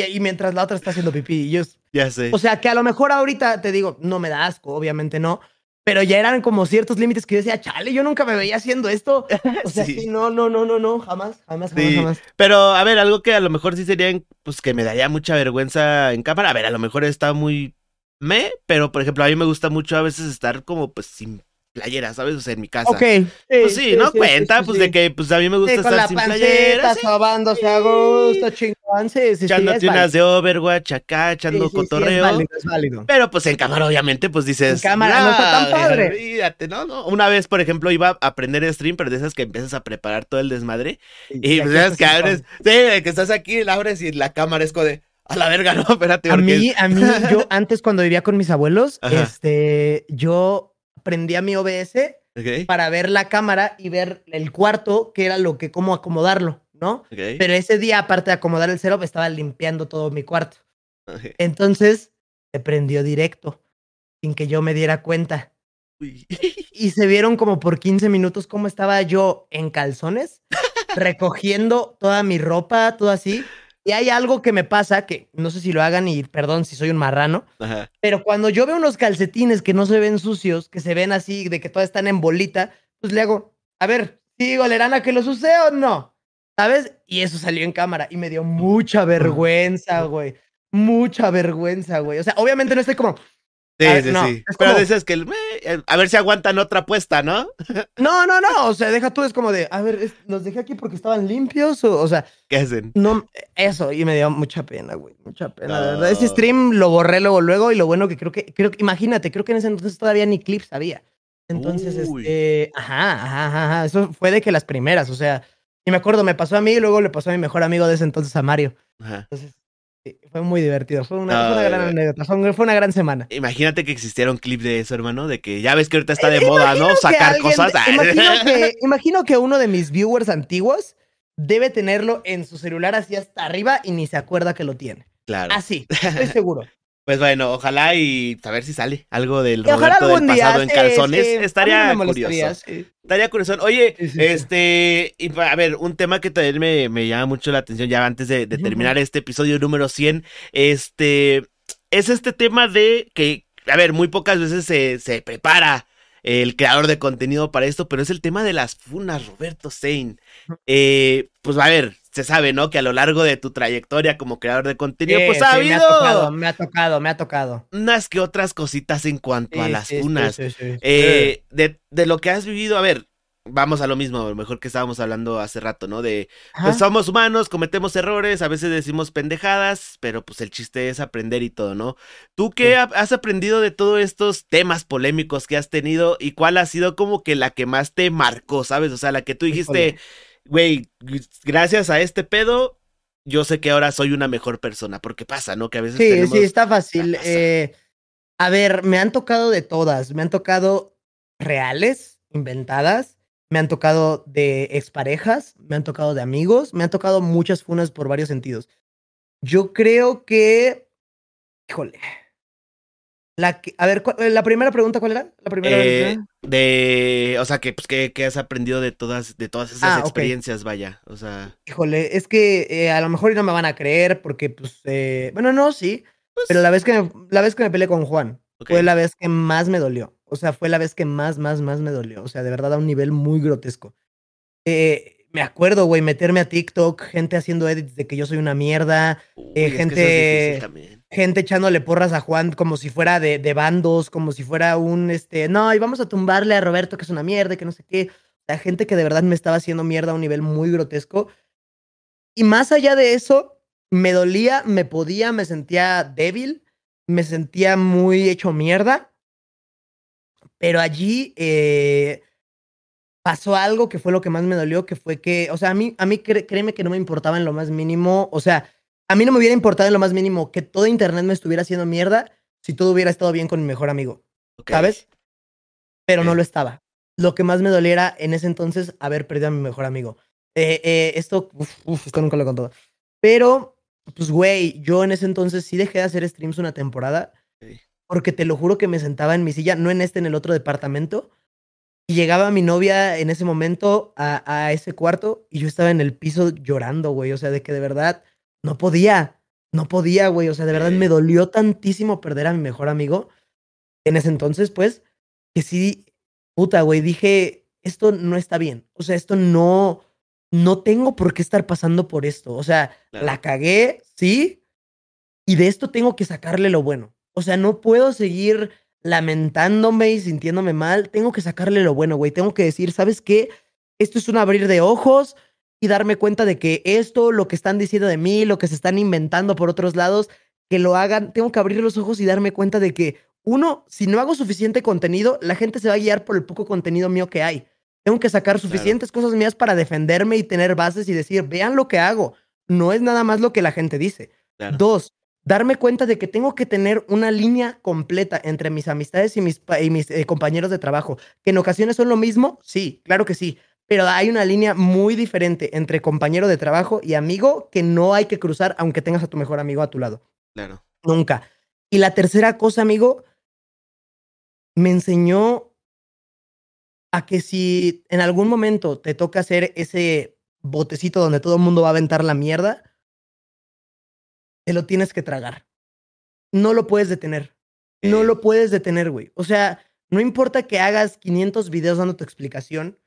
Y mientras la otra está haciendo pipí. Y yo,
Ya sé.
o sea, que a lo mejor ahorita te digo, no me da asco, obviamente no. Pero ya eran como ciertos límites que yo decía, chale, yo nunca me veía haciendo esto. (laughs) O sea,
Sí.
sí, no, no, no, no, no, jamás, jamás, jamás,
Sí,
jamás.
pero a ver, algo que a lo mejor sí sería, pues que me daría mucha vergüenza en cámara. A ver, a lo mejor está muy me, pero por ejemplo, a mí me gusta mucho a veces estar como pues sin playera, ¿sabes? O sea, en mi casa.
Ok.
Pues sí, ¿no? Cuenta,
sí,
pues
sí.
de que pues a mí me gusta
Sí, con
estar
la
sin playera. sí,
sobándose a gusto, chingón, sí, sí, sí,
echándote unas de Overwatch acá, echando
Sí, sí, sí,
cotorreo.
es válido, es válido.
Pero pues en cámara, obviamente, pues dices.
En cámara no está tan padre".
Olvídate, ¿no? no. Una vez, por ejemplo, iba a aprender stream, pero de esas que empiezas a preparar todo el desmadre. Y pues esas que abres. Sí, que estás aquí, la abres y la cámara es como de. A la verga, no, espérate,
A mí, a mí, yo (laughs) antes cuando vivía con mis abuelos,
Ajá.
este, yo prendía mi OBS para ver la cámara y ver el cuarto, que era lo que, cómo acomodarlo, ¿no? Pero ese día, aparte de acomodar el setup, estaba limpiando todo mi cuarto. Entonces, se prendió directo, sin que yo me diera cuenta.
Uy.
Y se vieron como por 15 minutos cómo estaba yo en calzones, (laughs) recogiendo toda mi ropa, todo así. Y hay algo que me pasa, que no sé si lo hagan y perdón si soy un marrano,
Ajá.
pero cuando yo veo unos calcetines que no se ven sucios, que se ven así, de que todas están en bolita, pues le hago, a ver, ¿sí, Golerana, que los usé o no? ¿Sabes? Y eso salió en cámara y me dio mucha vergüenza, güey. Mucha vergüenza, güey. O sea, obviamente no estoy como,
Sí,
A ver,
sí,
no,
sí.
es
Pero
como-
dices que. el, eh, a ver si aguantan otra apuesta, ¿no? (laughs)
no, no, no. O sea, deja tú, es como de, a ver, es- los dejé aquí porque estaban limpios. O, o sea,
¿Qué hacen?
no, eso. Y me dio mucha pena, güey. Mucha pena. Verdad, ese stream lo borré luego, luego. Y lo bueno que creo que, creo que, imagínate, creo que en ese entonces todavía ni clips había. Entonces, este, ajá, ajá, ajá, ajá. Eso fue de que las primeras, o sea, y me acuerdo, me pasó a mí y luego le pasó a mi mejor amigo de ese entonces, a Mario.
Ajá.
Entonces, sí, fue muy divertido. Fue una,
No,
fue una gran
eh.
anécdota. Fue, un- fue una gran semana.
Imagínate que existiera un clip de eso, hermano, de que ya ves que ahorita está de
Eh,
moda, ¿no? Sacar
alguien-
cosas. (laughs)
Imagino que, imagino que uno de mis viewers antiguos debe tenerlo en su celular así hasta arriba y ni se acuerda que lo tiene.
Claro.
Así, estoy seguro.
Pues bueno, ojalá y a ver si sale algo del Roberto del
día.
pasado en calzones.
sí,
Estaría
no
curioso.
sí.
Estaría curioso. Oye,
Sí, sí, sí.
este, y a ver, un tema que también me, me llama mucho la atención ya antes de, terminar este episodio número 100, este, es este tema de que, a ver, muy pocas veces se, se prepara el creador de contenido para esto, pero es el tema de las funas, Roberto Sein. Eh, pues a ver, se sabe, ¿no? Que a lo largo de tu trayectoria como creador de contenido,
Sí,
pues ha
sí, me ha
habido
tocado, me ha tocado, me ha tocado.
unas que otras cositas en cuanto a las
sí, sí,
funas.
sí, sí, sí.
Eh, de, de lo que has vivido, a ver, vamos a lo mismo, a lo mejor que estábamos hablando hace rato, ¿no? De, pues somos humanos, cometemos errores, a veces decimos pendejadas, pero pues el chiste es aprender y todo, ¿no? ¿Tú qué has aprendido de todos estos temas polémicos que has tenido y cuál ha sido como que la que más te marcó, ¿sabes? O sea, la que tú dijiste,
Híjole.
Güey, gracias a este pedo, yo sé que ahora soy una mejor persona, porque pasa, ¿no? Que a veces
Sí,
tenemos...
sí, está fácil.
pasa.
Eh, a ver, me han tocado de todas. Me han tocado reales, inventadas. Me han tocado de exparejas. Me han tocado de amigos. Me han tocado muchas funas por varios sentidos. Yo creo que. Híjole. La que, a ver, ¿cuál- la primera pregunta, ¿cuál era? La primera.
Eh, de, o sea, que, pues, que, que has aprendido de todas, de todas esas
Ah,
experiencias, vaya, o sea,
Híjole, es que eh, a lo mejor no me van a creer porque, pues, eh, bueno, no, sí. Pero la vez que me, la vez que me peleé con Juan fue la vez que más me dolió. O sea, fue la vez que más, más, más me dolió. O sea, de verdad a un nivel muy grotesco. Eh, me acuerdo, güey, meterme a TikTok, gente haciendo edits de que yo soy una mierda.
Uy,
eh,
es que eso es
gente-
difícil también.
Gente echándole porras a Juan como si fuera de, de, bandos, como si fuera un, este, no, y vamos a tumbarle a Roberto que es una mierda, que no sé qué. La gente que de verdad me estaba haciendo mierda a un nivel muy grotesco. Y más allá de eso, me dolía, me podía, me sentía débil, me sentía muy hecho mierda. Pero allí eh, pasó algo que fue lo que más me dolió, que fue que, o sea, a mí, a mí créeme que no me importaba en lo más mínimo, o sea, a mí no me hubiera importado en lo más mínimo que todo Internet me estuviera haciendo mierda si todo hubiera estado bien con mi mejor amigo, ¿sabes? Pero no lo estaba. Lo que más me doliera en ese entonces, haber perdido a mi mejor amigo. Eh, eh, esto, uf, esto nunca lo he contado. Pero, pues, güey, yo en ese entonces sí dejé de hacer streams una temporada. Porque te lo juro que me sentaba en mi silla, no en este, en el otro departamento. Y llegaba mi novia en ese momento a, a ese cuarto y yo estaba en el piso llorando, güey. O sea, de que de verdad no podía, no podía, güey. O sea, de verdad me dolió tantísimo perder a mi mejor amigo en ese entonces, pues, que sí, puta, güey, dije, esto no está bien. O sea, esto no, no tengo por qué estar pasando por esto. O sea, la cagué, sí, y de esto tengo que sacarle lo bueno. O sea, no puedo seguir lamentándome y sintiéndome mal. Tengo que sacarle lo bueno, güey. Tengo que decir, ¿sabes qué? Esto es un abrir de ojos y darme cuenta de que esto, lo que están diciendo de mí, lo que se están inventando por otros lados, que lo hagan. Tengo que abrir los ojos y darme cuenta de que, uno, si no hago suficiente contenido, la gente se va a guiar por el poco contenido mío que hay. Tengo que sacar suficientes cosas mías para defenderme y tener bases y decir, vean lo que hago. No es nada más lo que la gente dice. Dos, darme cuenta de que tengo que tener una línea completa entre mis amistades y mis, y mis eh, compañeros de trabajo, que en ocasiones son lo mismo, sí, claro que sí, pero hay una línea muy diferente entre compañero de trabajo y amigo que no hay que cruzar aunque tengas a tu mejor amigo a tu lado.
Claro.
Nunca. Y la tercera cosa, amigo, me enseñó a que si en algún momento te toca hacer ese botecito donde todo el mundo va a aventar la mierda, te lo tienes que tragar. No lo puedes detener. No lo puedes detener, güey. O sea, no importa que hagas 500 videos dando tu explicación,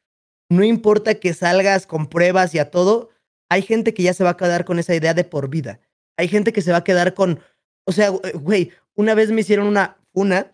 no importa que salgas con pruebas y a todo, hay gente que ya se va a quedar con esa idea de por vida. Hay gente que se va a quedar con, o sea, güey, una vez me hicieron una, una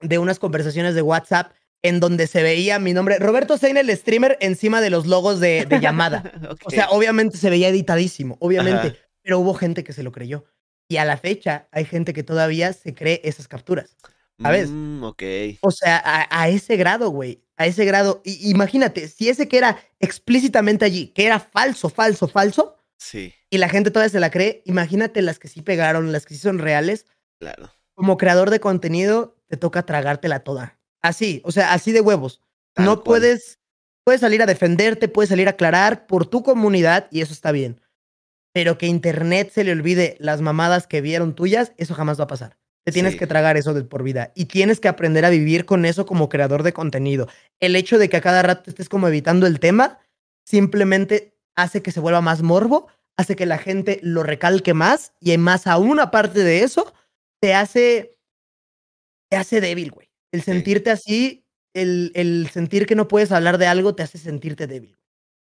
de unas conversaciones de WhatsApp en donde se veía mi nombre, Roberto Sein, el streamer, encima de los logos de, llamada. (laughs) O sea, obviamente se veía editadísimo, obviamente pero hubo gente que se lo creyó. Y a la fecha hay gente que todavía se cree esas capturas. ¿Sabes?
Mm, ok.
O sea, a, ese grado, güey. A ese grado. Y, imagínate, si ese que era explícitamente allí, que era falso, falso, falso.
Sí.
Y la gente todavía se la cree. Imagínate las que sí pegaron, las que sí son reales.
Claro.
Como creador de contenido, te toca tragártela toda. Así, o sea, así de huevos. no puedes, puedes salir a defenderte, puedes salir a aclarar por tu comunidad y eso está bien pero que Internet se le olvide las mamadas que vieron tuyas, eso jamás va a pasar. Te tienes que tragar eso de por vida y tienes que aprender a vivir con eso como creador de contenido. El hecho de que a cada rato estés como evitando el tema simplemente hace que se vuelva más morbo, hace que la gente lo recalque más y más aún aparte de eso, te hace, te hace débil, güey. El sentirte así, el, el sentir que no puedes hablar de algo te hace sentirte débil.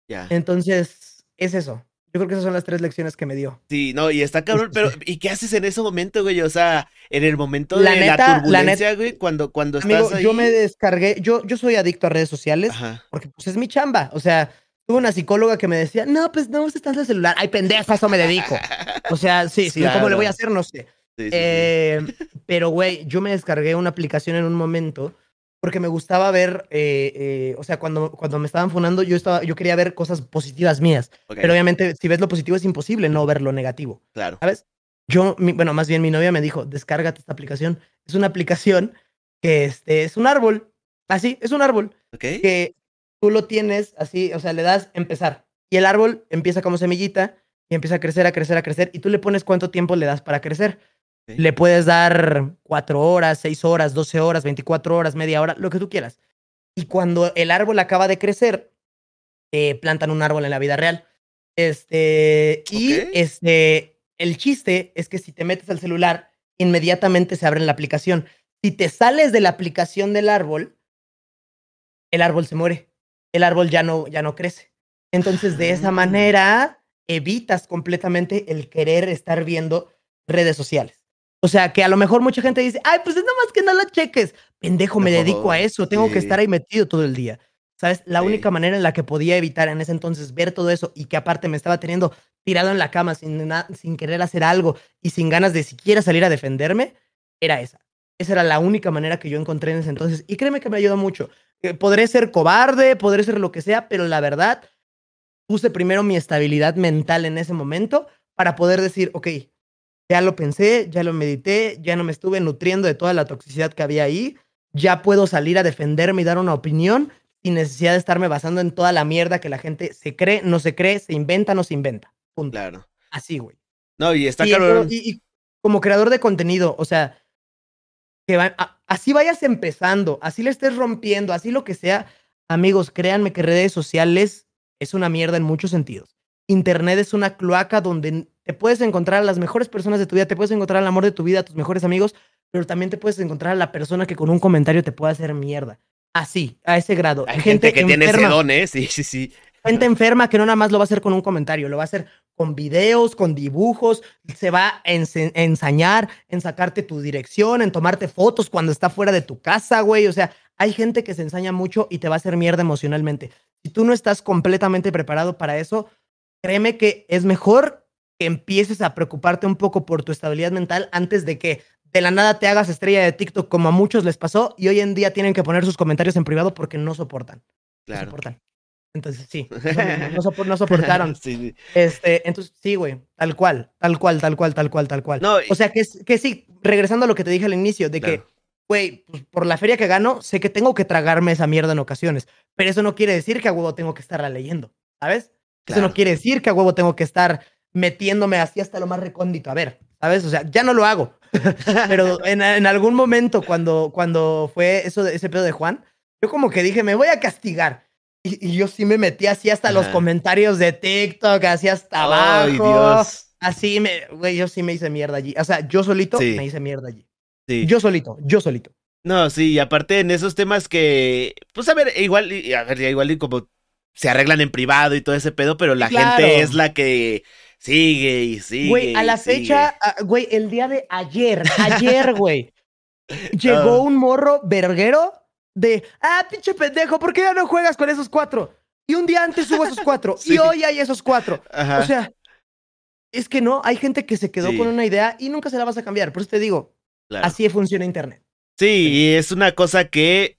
Ya.
Entonces, es eso. Yo creo que esas son las tres lecciones que me dio.
Sí, no, y está cabrón, pero (laughs) ¿y qué haces en ese momento, güey? O sea, en el momento de la, turbulencia, güey, cuando, cuando estás ahí...
yo me descargué, yo, yo soy adicto a redes sociales, porque pues es mi chamba, o sea, tuve una psicóloga que me decía, no, pues no uses tanto el celular, ay, pendeja, eso me dedico. (laughs) O sea, sí, sí, ¿cómo le voy a hacer? No sé. eh, pero, güey, yo me descargué una aplicación en un momento porque me gustaba ver, eh, eh, o sea, cuando, cuando me estaban funando, yo, estaba, yo quería ver cosas positivas mías. Pero obviamente, si ves lo positivo, es imposible no ver lo negativo.
Claro.
¿Sabes? Yo, bueno, más bien mi novia me dijo, descárgate esta aplicación. Es una aplicación que este, es un árbol. Así, es un árbol. Que tú lo tienes así, o sea, le das empezar. Y el árbol empieza como semillita y empieza a crecer, a crecer, a crecer. Y tú le pones cuánto tiempo le das para crecer. Le puedes dar cuatro horas, seis horas, doce horas, veinticuatro horas, media hora, lo que tú quieras. Y cuando el árbol acaba de crecer, eh, plantan un árbol en la vida real. Este, y este, el chiste es que si te metes al celular, inmediatamente se abre la aplicación. Si te sales de la aplicación del árbol, el árbol se muere. El árbol ya no, ya no crece. Entonces, de esa ah. manera, evitas completamente el querer estar viendo redes sociales. O sea, que a lo mejor mucha gente dice, ay, pues es nada más que no la cheques. Pendejo, me dedico a eso, tengo que estar ahí metido todo el día. ¿Sabes? La única manera en la que podía evitar en ese entonces ver todo eso y que aparte me estaba teniendo tirado en la cama sin, sin querer hacer algo y sin ganas de siquiera salir a defenderme, era esa. Esa era la única manera que yo encontré en ese entonces. Y créeme que me ayudó mucho. Eh, podré ser cobarde, podré ser lo que sea, pero la verdad, puse primero mi estabilidad mental en ese momento para poder decir, ok, ya lo pensé, ya lo medité, ya no me estuve nutriendo de toda la toxicidad que había ahí, ya puedo salir a defenderme y dar una opinión sin necesidad de estarme basando en toda la mierda que la gente se cree, no se cree, se inventa, no se inventa.
Claro.
Así, güey.
No, y está
claro. Y, como creador de contenido, o sea, que así vayas empezando, así le estés rompiendo, así lo que sea, amigos, créanme que redes sociales es una mierda en muchos sentidos. Internet es una cloaca donde te puedes encontrar a las mejores personas de tu vida, te puedes encontrar al amor de tu vida, a tus mejores amigos, pero también te puedes encontrar a la persona que con un comentario te puede hacer mierda. Así, a ese grado.
Hay gente, que tiene ese don, ¿eh? Sí, sí, sí.
Gente enferma que no nada más lo va a hacer con un comentario, lo va a hacer con videos, con dibujos, se va a ensañar en sacarte tu dirección, en tomarte fotos cuando está fuera de tu casa, güey. O sea, hay gente que se ensaña mucho y te va a hacer mierda emocionalmente. Si tú no estás completamente preparado para eso, créeme que es mejor que empieces a preocuparte un poco por tu estabilidad mental antes de que de la nada te hagas estrella de TikTok como a muchos les pasó y hoy en día tienen que poner sus comentarios en privado porque no soportan. Claro. No soportan. Entonces, sí, no, (laughs) soportaron. Este, entonces, sí, güey, tal cual, tal cual, tal cual, tal cual, tal cual. o sea, que, que sí, regresando a lo que te dije al inicio, de que, güey, pues, por la feria que gano, sé que tengo que tragarme esa mierda en ocasiones, pero eso no quiere decir que a huevo tengo que estarla leyendo, ¿sabes? Eso no quiere decir que a huevo tengo que estar metiéndome así hasta lo más recóndito. A ver, ¿sabes? O sea, ya no lo hago. (laughs) pero en, en, algún momento, cuando, cuando fue eso ese pedo de Juan, yo como que dije, me voy a castigar. Y, yo sí me metí así hasta los comentarios de TikTok, así hasta abajo. Ay, Dios. Así me, güey, yo sí me hice mierda allí. O sea, yo solito me hice mierda allí. Sí. Yo solito, yo solito.
No, sí, y aparte en esos temas que, pues a ver, igual, a ver, igual y como se arreglan en privado y todo ese pedo, pero la gente es la que sigue y sigue.
Güey, a la fecha, ah, güey, el día de ayer, ayer, (laughs) güey, llegó ah. un morro verguero de, ah, pinche pendejo, ¿por qué ya no juegas con esos cuatro? Y un día antes hubo esos cuatro, (laughs) y hoy hay esos cuatro. O sea, es que no, hay gente que se quedó con una idea y nunca se la vas a cambiar. Por eso te digo, así funciona Internet.
Sí, y es una cosa que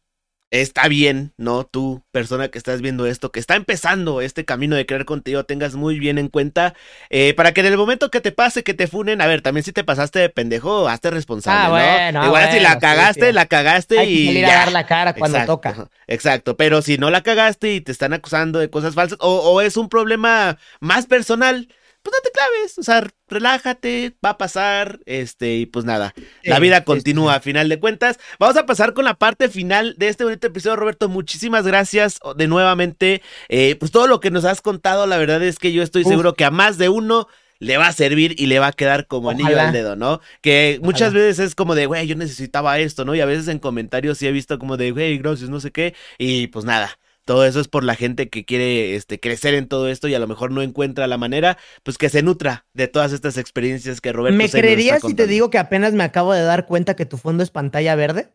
está bien, ¿no? Tú, persona que estás viendo esto, que está empezando este camino de crear contenido, tengas muy bien en cuenta eh, para que en el momento que te pase, que te funen, a ver, también si te pasaste de pendejo, hazte responsable, ah, ¿no? Igual si la cagaste, la cagaste
Hay y. Que a dar la cara cuando toca.
Exacto, pero si no la cagaste y te están acusando de cosas falsas, o, o es un problema más personal pues no te claves, o sea, relájate, va a pasar, este, y pues nada, la vida continúa a final de cuentas. Vamos a pasar con la parte final de este bonito episodio, Roberto, muchísimas gracias de nuevamente, eh, pues todo lo que nos has contado, la verdad es que yo estoy seguro que a más de uno le va a servir y le va a quedar como anillo al dedo, ¿no? Que muchas veces es como de, güey, yo necesitaba esto, ¿no? Y a veces en comentarios sí he visto como de, güey, gracias, no sé qué, y pues nada todo eso es por la gente que quiere este, crecer en todo esto y a lo mejor no encuentra la manera, pues que se nutra de todas estas experiencias que Roberto
¿Me creerías si te digo que apenas me acabo de dar cuenta que tu fondo es pantalla verde?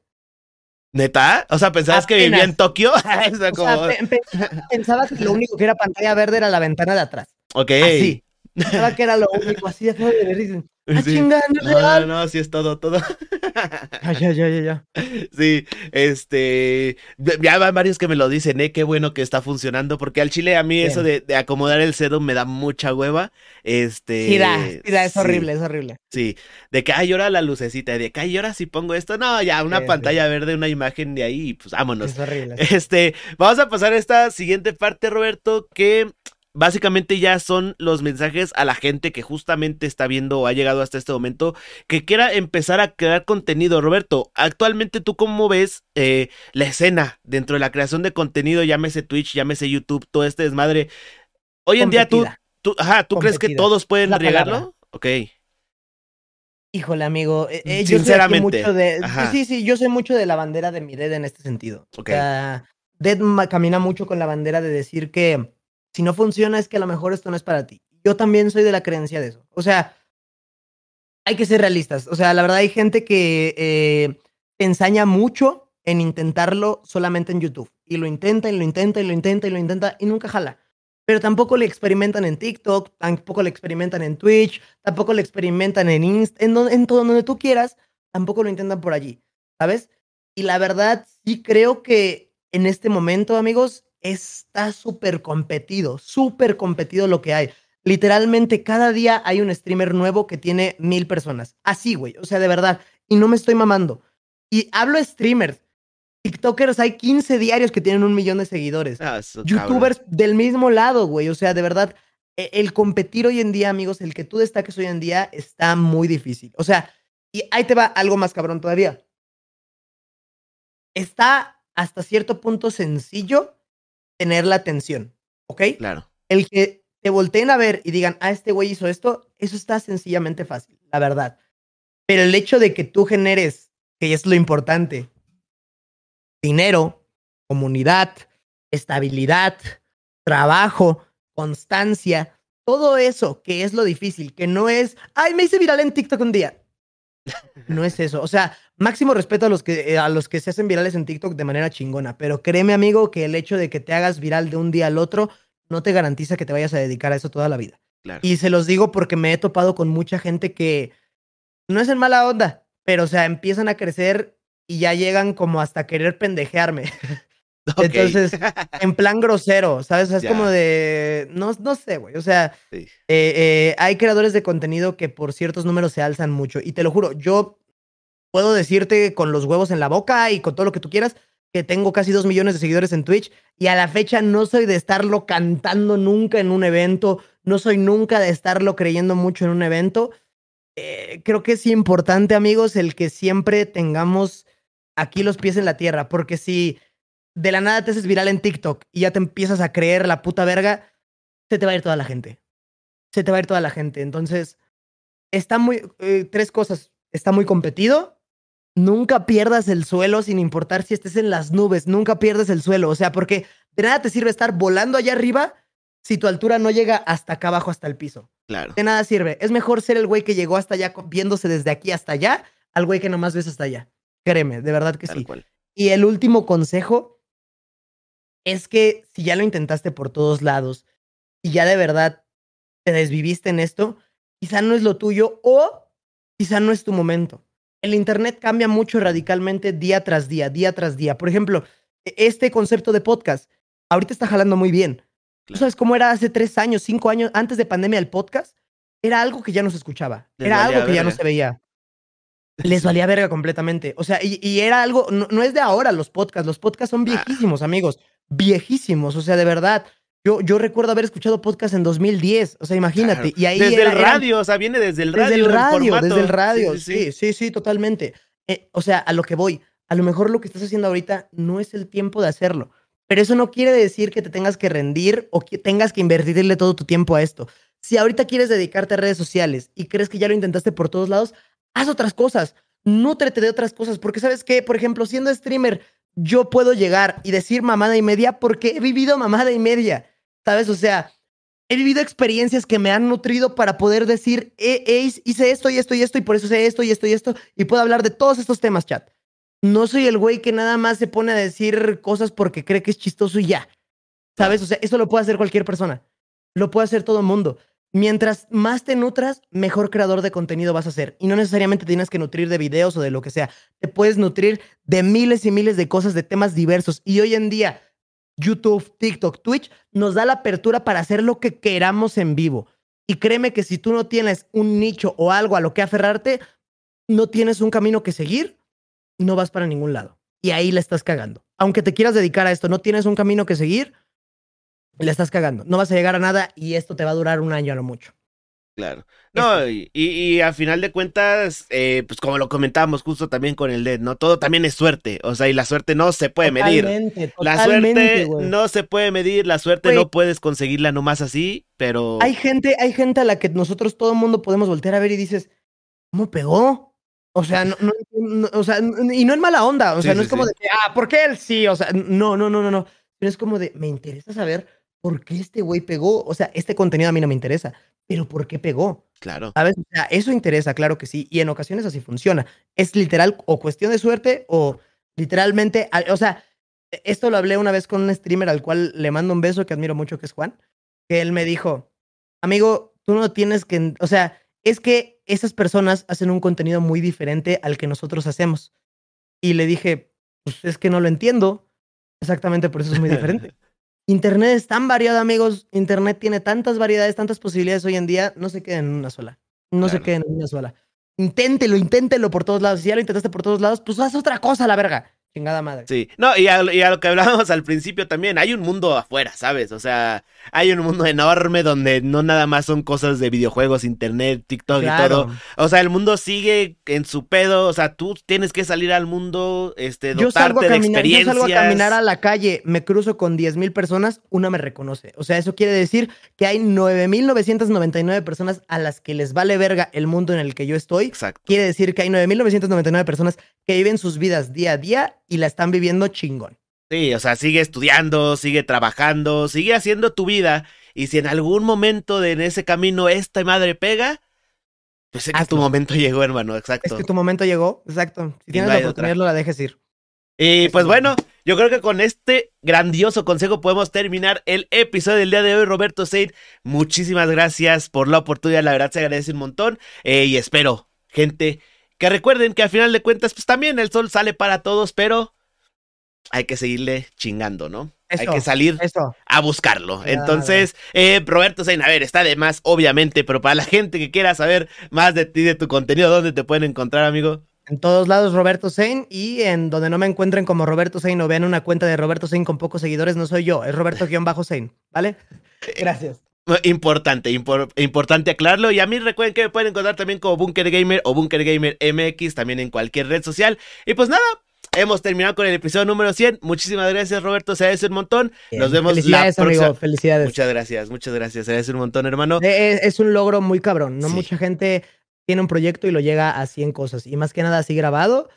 ¿Neta? O sea, ¿pensabas que vivía en Tokio? (laughs)
pensaba que lo único que era pantalla verde era la ventana de atrás.
Ok.
Así. Pensaba que era lo único, así de de
Ah, sí. no, no, no, así es todo, todo.
ya, ya, ya, ya. (laughs)
Sí, este, ya van varios que me lo dicen, eh, qué bueno que está funcionando, porque al chile a mí eso de, acomodar el cedo me da mucha hueva, este.
Sí da, es horrible, es horrible.
Sí, de que, ay, ahora la lucecita, de que, ay, ahora si pongo esto, no, ya, una pantalla verde, una imagen de ahí, pues vámonos.
Es horrible.
Este, vamos a pasar a esta siguiente parte, Roberto, que Básicamente ya son los mensajes a la gente que justamente está viendo o ha llegado hasta este momento que quiera empezar a crear contenido. Roberto, actualmente tú cómo ves eh, la escena dentro de la creación de contenido, llámese Twitch, llámese YouTube, todo este desmadre. Hoy en día tú, tú, ajá, ¿tú crees que todos pueden regarlo? Ok.
Híjole, amigo, eh, eh, Sinceramente. mucho de, sí, sí, yo soy mucho de la bandera de mi Dead en este sentido. Ok. Dead camina mucho con la bandera de decir que si no funciona es que a lo mejor esto no es para ti. Yo también soy de la creencia de eso. O sea, hay que ser realistas. O sea, la verdad hay gente que eh, ensaña mucho en intentarlo solamente en YouTube. Y lo intenta y lo intenta y lo intenta y lo intenta y nunca jala. Pero tampoco le experimentan en TikTok, tampoco le experimentan en Twitch, tampoco le experimentan en Insta, en, en todo donde tú quieras, tampoco lo intentan por allí, ¿sabes? Y la verdad, sí creo que en este momento, amigos, está súper competido, súper competido lo que hay. Literalmente cada día hay un streamer nuevo que tiene mil personas. Así, güey. O sea, de verdad. Y no me estoy mamando. Y hablo streamers. TikTokers hay 15 diarios que tienen un millón de seguidores. Ah, YouTubers del mismo lado, güey. O sea, de verdad, e, el competir hoy en día, amigos, el que tú destaques hoy en día está muy difícil. O sea, y ahí te va algo más cabrón todavía. Está hasta cierto punto sencillo tener la atención, ¿ok?
Claro.
El que te volteen a ver y digan, ah, este güey hizo esto, eso está sencillamente fácil, la verdad. Pero el hecho de que tú generes, que es lo importante, dinero, comunidad, estabilidad, trabajo, constancia, todo eso que es lo difícil, que no es, ay, me hice viral en TikTok un día. (laughs) No es eso. O sea, máximo respeto a los que a los que se hacen virales en TikTok de manera chingona, pero créeme, amigo, que el hecho de que te hagas viral de un día al otro no te garantiza que te vayas a dedicar a eso toda la vida. Y se los digo porque me he topado con mucha gente que no es en mala onda, pero o sea, empiezan a crecer y ya llegan como hasta querer pendejearme. (laughs) (laughs) Entonces, en plan grosero, ¿sabes? es como de. No, no sé, güey. O sea, eh, eh, hay creadores de contenido que por ciertos números se alzan mucho. Y te lo juro, yo puedo decirte con los huevos en la boca y con todo lo que tú quieras que tengo casi dos millones de seguidores en Twitch y a la fecha no soy de estarlo cantando nunca en un evento, no soy nunca de estarlo creyendo mucho en un evento. Eh, creo que es importante, amigos, el que siempre tengamos aquí los pies en la tierra, porque si de la nada te haces viral en TikTok y ya te empiezas a creer la puta verga, se te va a ir toda la gente. Se te va a ir toda la gente. Entonces, está muy. Eh, tres cosas. Está muy competido. Nunca pierdas el suelo sin importar si estés en las nubes. Nunca pierdas el suelo. O sea, porque de nada te sirve estar volando allá arriba si tu altura no llega hasta acá abajo, hasta el piso.
Claro.
De nada sirve. Es mejor ser el güey que llegó hasta allá viéndose desde aquí hasta allá al güey que nomás ves hasta allá. Créeme, de verdad que sí. Y el último consejo es que si ya lo intentaste por todos lados y ya de verdad te desviviste en esto, quizá no es lo tuyo o quizá no es tu momento. El Internet cambia mucho radicalmente día tras día, día tras día. Por ejemplo, e, este concepto de podcast, ahorita está jalando muy bien. ¿Tú sabes cómo era hace tres años, cinco años, antes de pandemia el podcast? Era algo que ya no se escuchaba. era algo que ya no se veía. Les valía verga completamente. O sea, y, era algo, no, no, es de ahora los podcasts. Los podcasts son ah. viejísimos, amigos viejísimos, o sea, de verdad. Yo, yo recuerdo haber escuchado podcast en 2010, o sea, imagínate. Y ahí
desde el radio, o sea, viene desde el radio.
Desde el radio, desde el radio, sí, sí, sí, totalmente. Eh, o sea, a lo que voy, a lo mejor lo que estás haciendo ahorita no es el tiempo de hacerlo, pero eso no quiere decir que te tengas que rendir o que tengas que invertirle todo tu tiempo a esto. Si ahorita quieres dedicarte a redes sociales y crees que ya lo intentaste por todos lados, haz otras cosas, nútrete de otras cosas, porque sabes que, por ejemplo, siendo streamer, yo puedo llegar y decir mamada y media porque he vivido mamada y media, ¿sabes? O sea, he vivido experiencias que me han nutrido para poder decir, eh, hice esto y esto y esto y por eso sé esto y esto y esto y puedo hablar de todos estos temas, chat. No soy el güey que nada más se pone a decir cosas porque cree que es chistoso y ya. ¿Sabes? O sea, eso lo puede hacer cualquier persona. Lo puede hacer todo el mundo. Mientras más te nutras, mejor creador de contenido vas a ser. Y no necesariamente tienes que nutrir de videos o de lo que sea. Te puedes nutrir de miles y miles de cosas, de temas diversos. Y hoy en día, YouTube, TikTok, Twitch nos da la apertura para hacer lo que queramos en vivo. Y créeme que si tú no tienes un nicho o algo a lo que aferrarte, no tienes un camino que seguir, no vas para ningún lado. Y ahí le estás cagando. Aunque te quieras dedicar a esto, no tienes un camino que seguir, le estás cagando. No vas a llegar a nada y esto te va a durar un año a lo mucho.
Claro. No, y, y, a final de cuentas, eh, pues como lo comentábamos justo también con el LED, ¿no? Todo también es suerte. O sea, y la suerte no se puede medir. la suerte no se puede medir, la suerte no puedes conseguirla nomás así, pero.
Hay gente, hay gente a la que nosotros todo el mundo podemos voltear a ver y dices, ¿cómo pegó? O sea, no, no, o sea, y no es mala onda. O sea, no es como de, ah, ¿por qué él sí? O sea, no, no, no, no, no. Pero es como de, me interesa saber ¿por qué este güey pegó? O sea, este contenido a mí no me interesa. pero ¿por qué pegó?
Claro.
¿Sabes? O sea, eso interesa, claro que sí. Y en ocasiones así funciona. Es literal o cuestión de suerte o literalmente, o sea, esto lo hablé una vez con un streamer al cual le mando un beso que admiro mucho, que es Juan, que él me dijo, amigo, tú no tienes que, o sea, es que esas personas hacen un contenido muy diferente al que nosotros hacemos. Y le dije, pues es que no lo entiendo. Exactamente por eso es muy diferente. (laughs) Internet es tan variado, amigos. Internet tiene tantas variedades, tantas posibilidades hoy en día. No se queden en una sola. No se queden en una sola. Inténtelo, inténtelo por todos lados. Si ya lo intentaste por todos lados, pues haz otra cosa, la verga. Chingada madre.
Sí, no, y a, lo que hablábamos al principio también, hay un mundo afuera, ¿sabes? O sea, hay un mundo enorme donde no nada más son cosas de videojuegos, internet, TikTok y todo. O sea, el mundo sigue en su pedo, o sea, tú tienes que salir al mundo, este, dotarte yo salgo a caminar, Yo salgo a
caminar a la calle, me cruzo con 10 mil personas, una me reconoce. O sea, eso quiere decir que hay 9.999 personas a las que les vale verga el mundo en el que yo estoy.
Exacto.
Quiere decir que hay 9.999 personas que viven sus vidas día a día y la están viviendo chingón.
Sí, o sea, sigue estudiando, sigue trabajando, sigue haciendo tu vida. Y si en algún momento de en ese camino esta madre pega, pues es que tu momento (laughs) llegó, hermano, exacto.
Es que tu momento llegó, exacto. Si tienes la oportunidad, no la dejes ir.
Y pues bueno, yo creo que con este grandioso consejo podemos terminar el episodio del día de hoy. Roberto Seid, muchísimas gracias por la oportunidad, la verdad se agradece un montón. Eh, y espero, gente, que recuerden que al final de cuentas, pues también el sol sale para todos, pero hay que seguirle chingando, ¿no? hay que salir a buscarlo. Entonces, eh, Roberto Sein, a ver, está de más, obviamente, pero para la gente que quiera saber más de ti, de tu contenido, ¿dónde te pueden encontrar, amigo?
En todos lados Roberto Sein y en donde no me encuentren como Roberto Sein o vean una cuenta de Roberto Sein con pocos seguidores, no soy yo, es Roberto-Sein, ¿vale? (laughs) Gracias.
Importante, importante aclararlo. Y a mí recuerden que me pueden encontrar también como Bunker Gamer o Bunker Gamer MX, también en cualquier red social. Y pues nada, hemos terminado con el episodio número 100. Muchísimas gracias, Roberto. Se agradece un montón. Nos vemos
Felicidades, la próxima. Amigo. Felicidades.
Muchas gracias, muchas gracias. Se agradece un montón, hermano.
Eh, eh, es, un logro muy cabrón. No mucha gente tiene un proyecto y lo llega a 100 cosas. Y más que nada así grabado.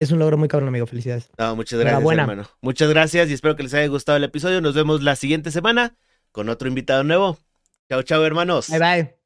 Es un logro muy cabrón, amigo. Felicidades.
No, muchas gracias, hermano. Muchas gracias y espero que les haya gustado el episodio. Nos vemos la siguiente semana con otro invitado nuevo. Chao, chao, hermanos.
Bye, bye.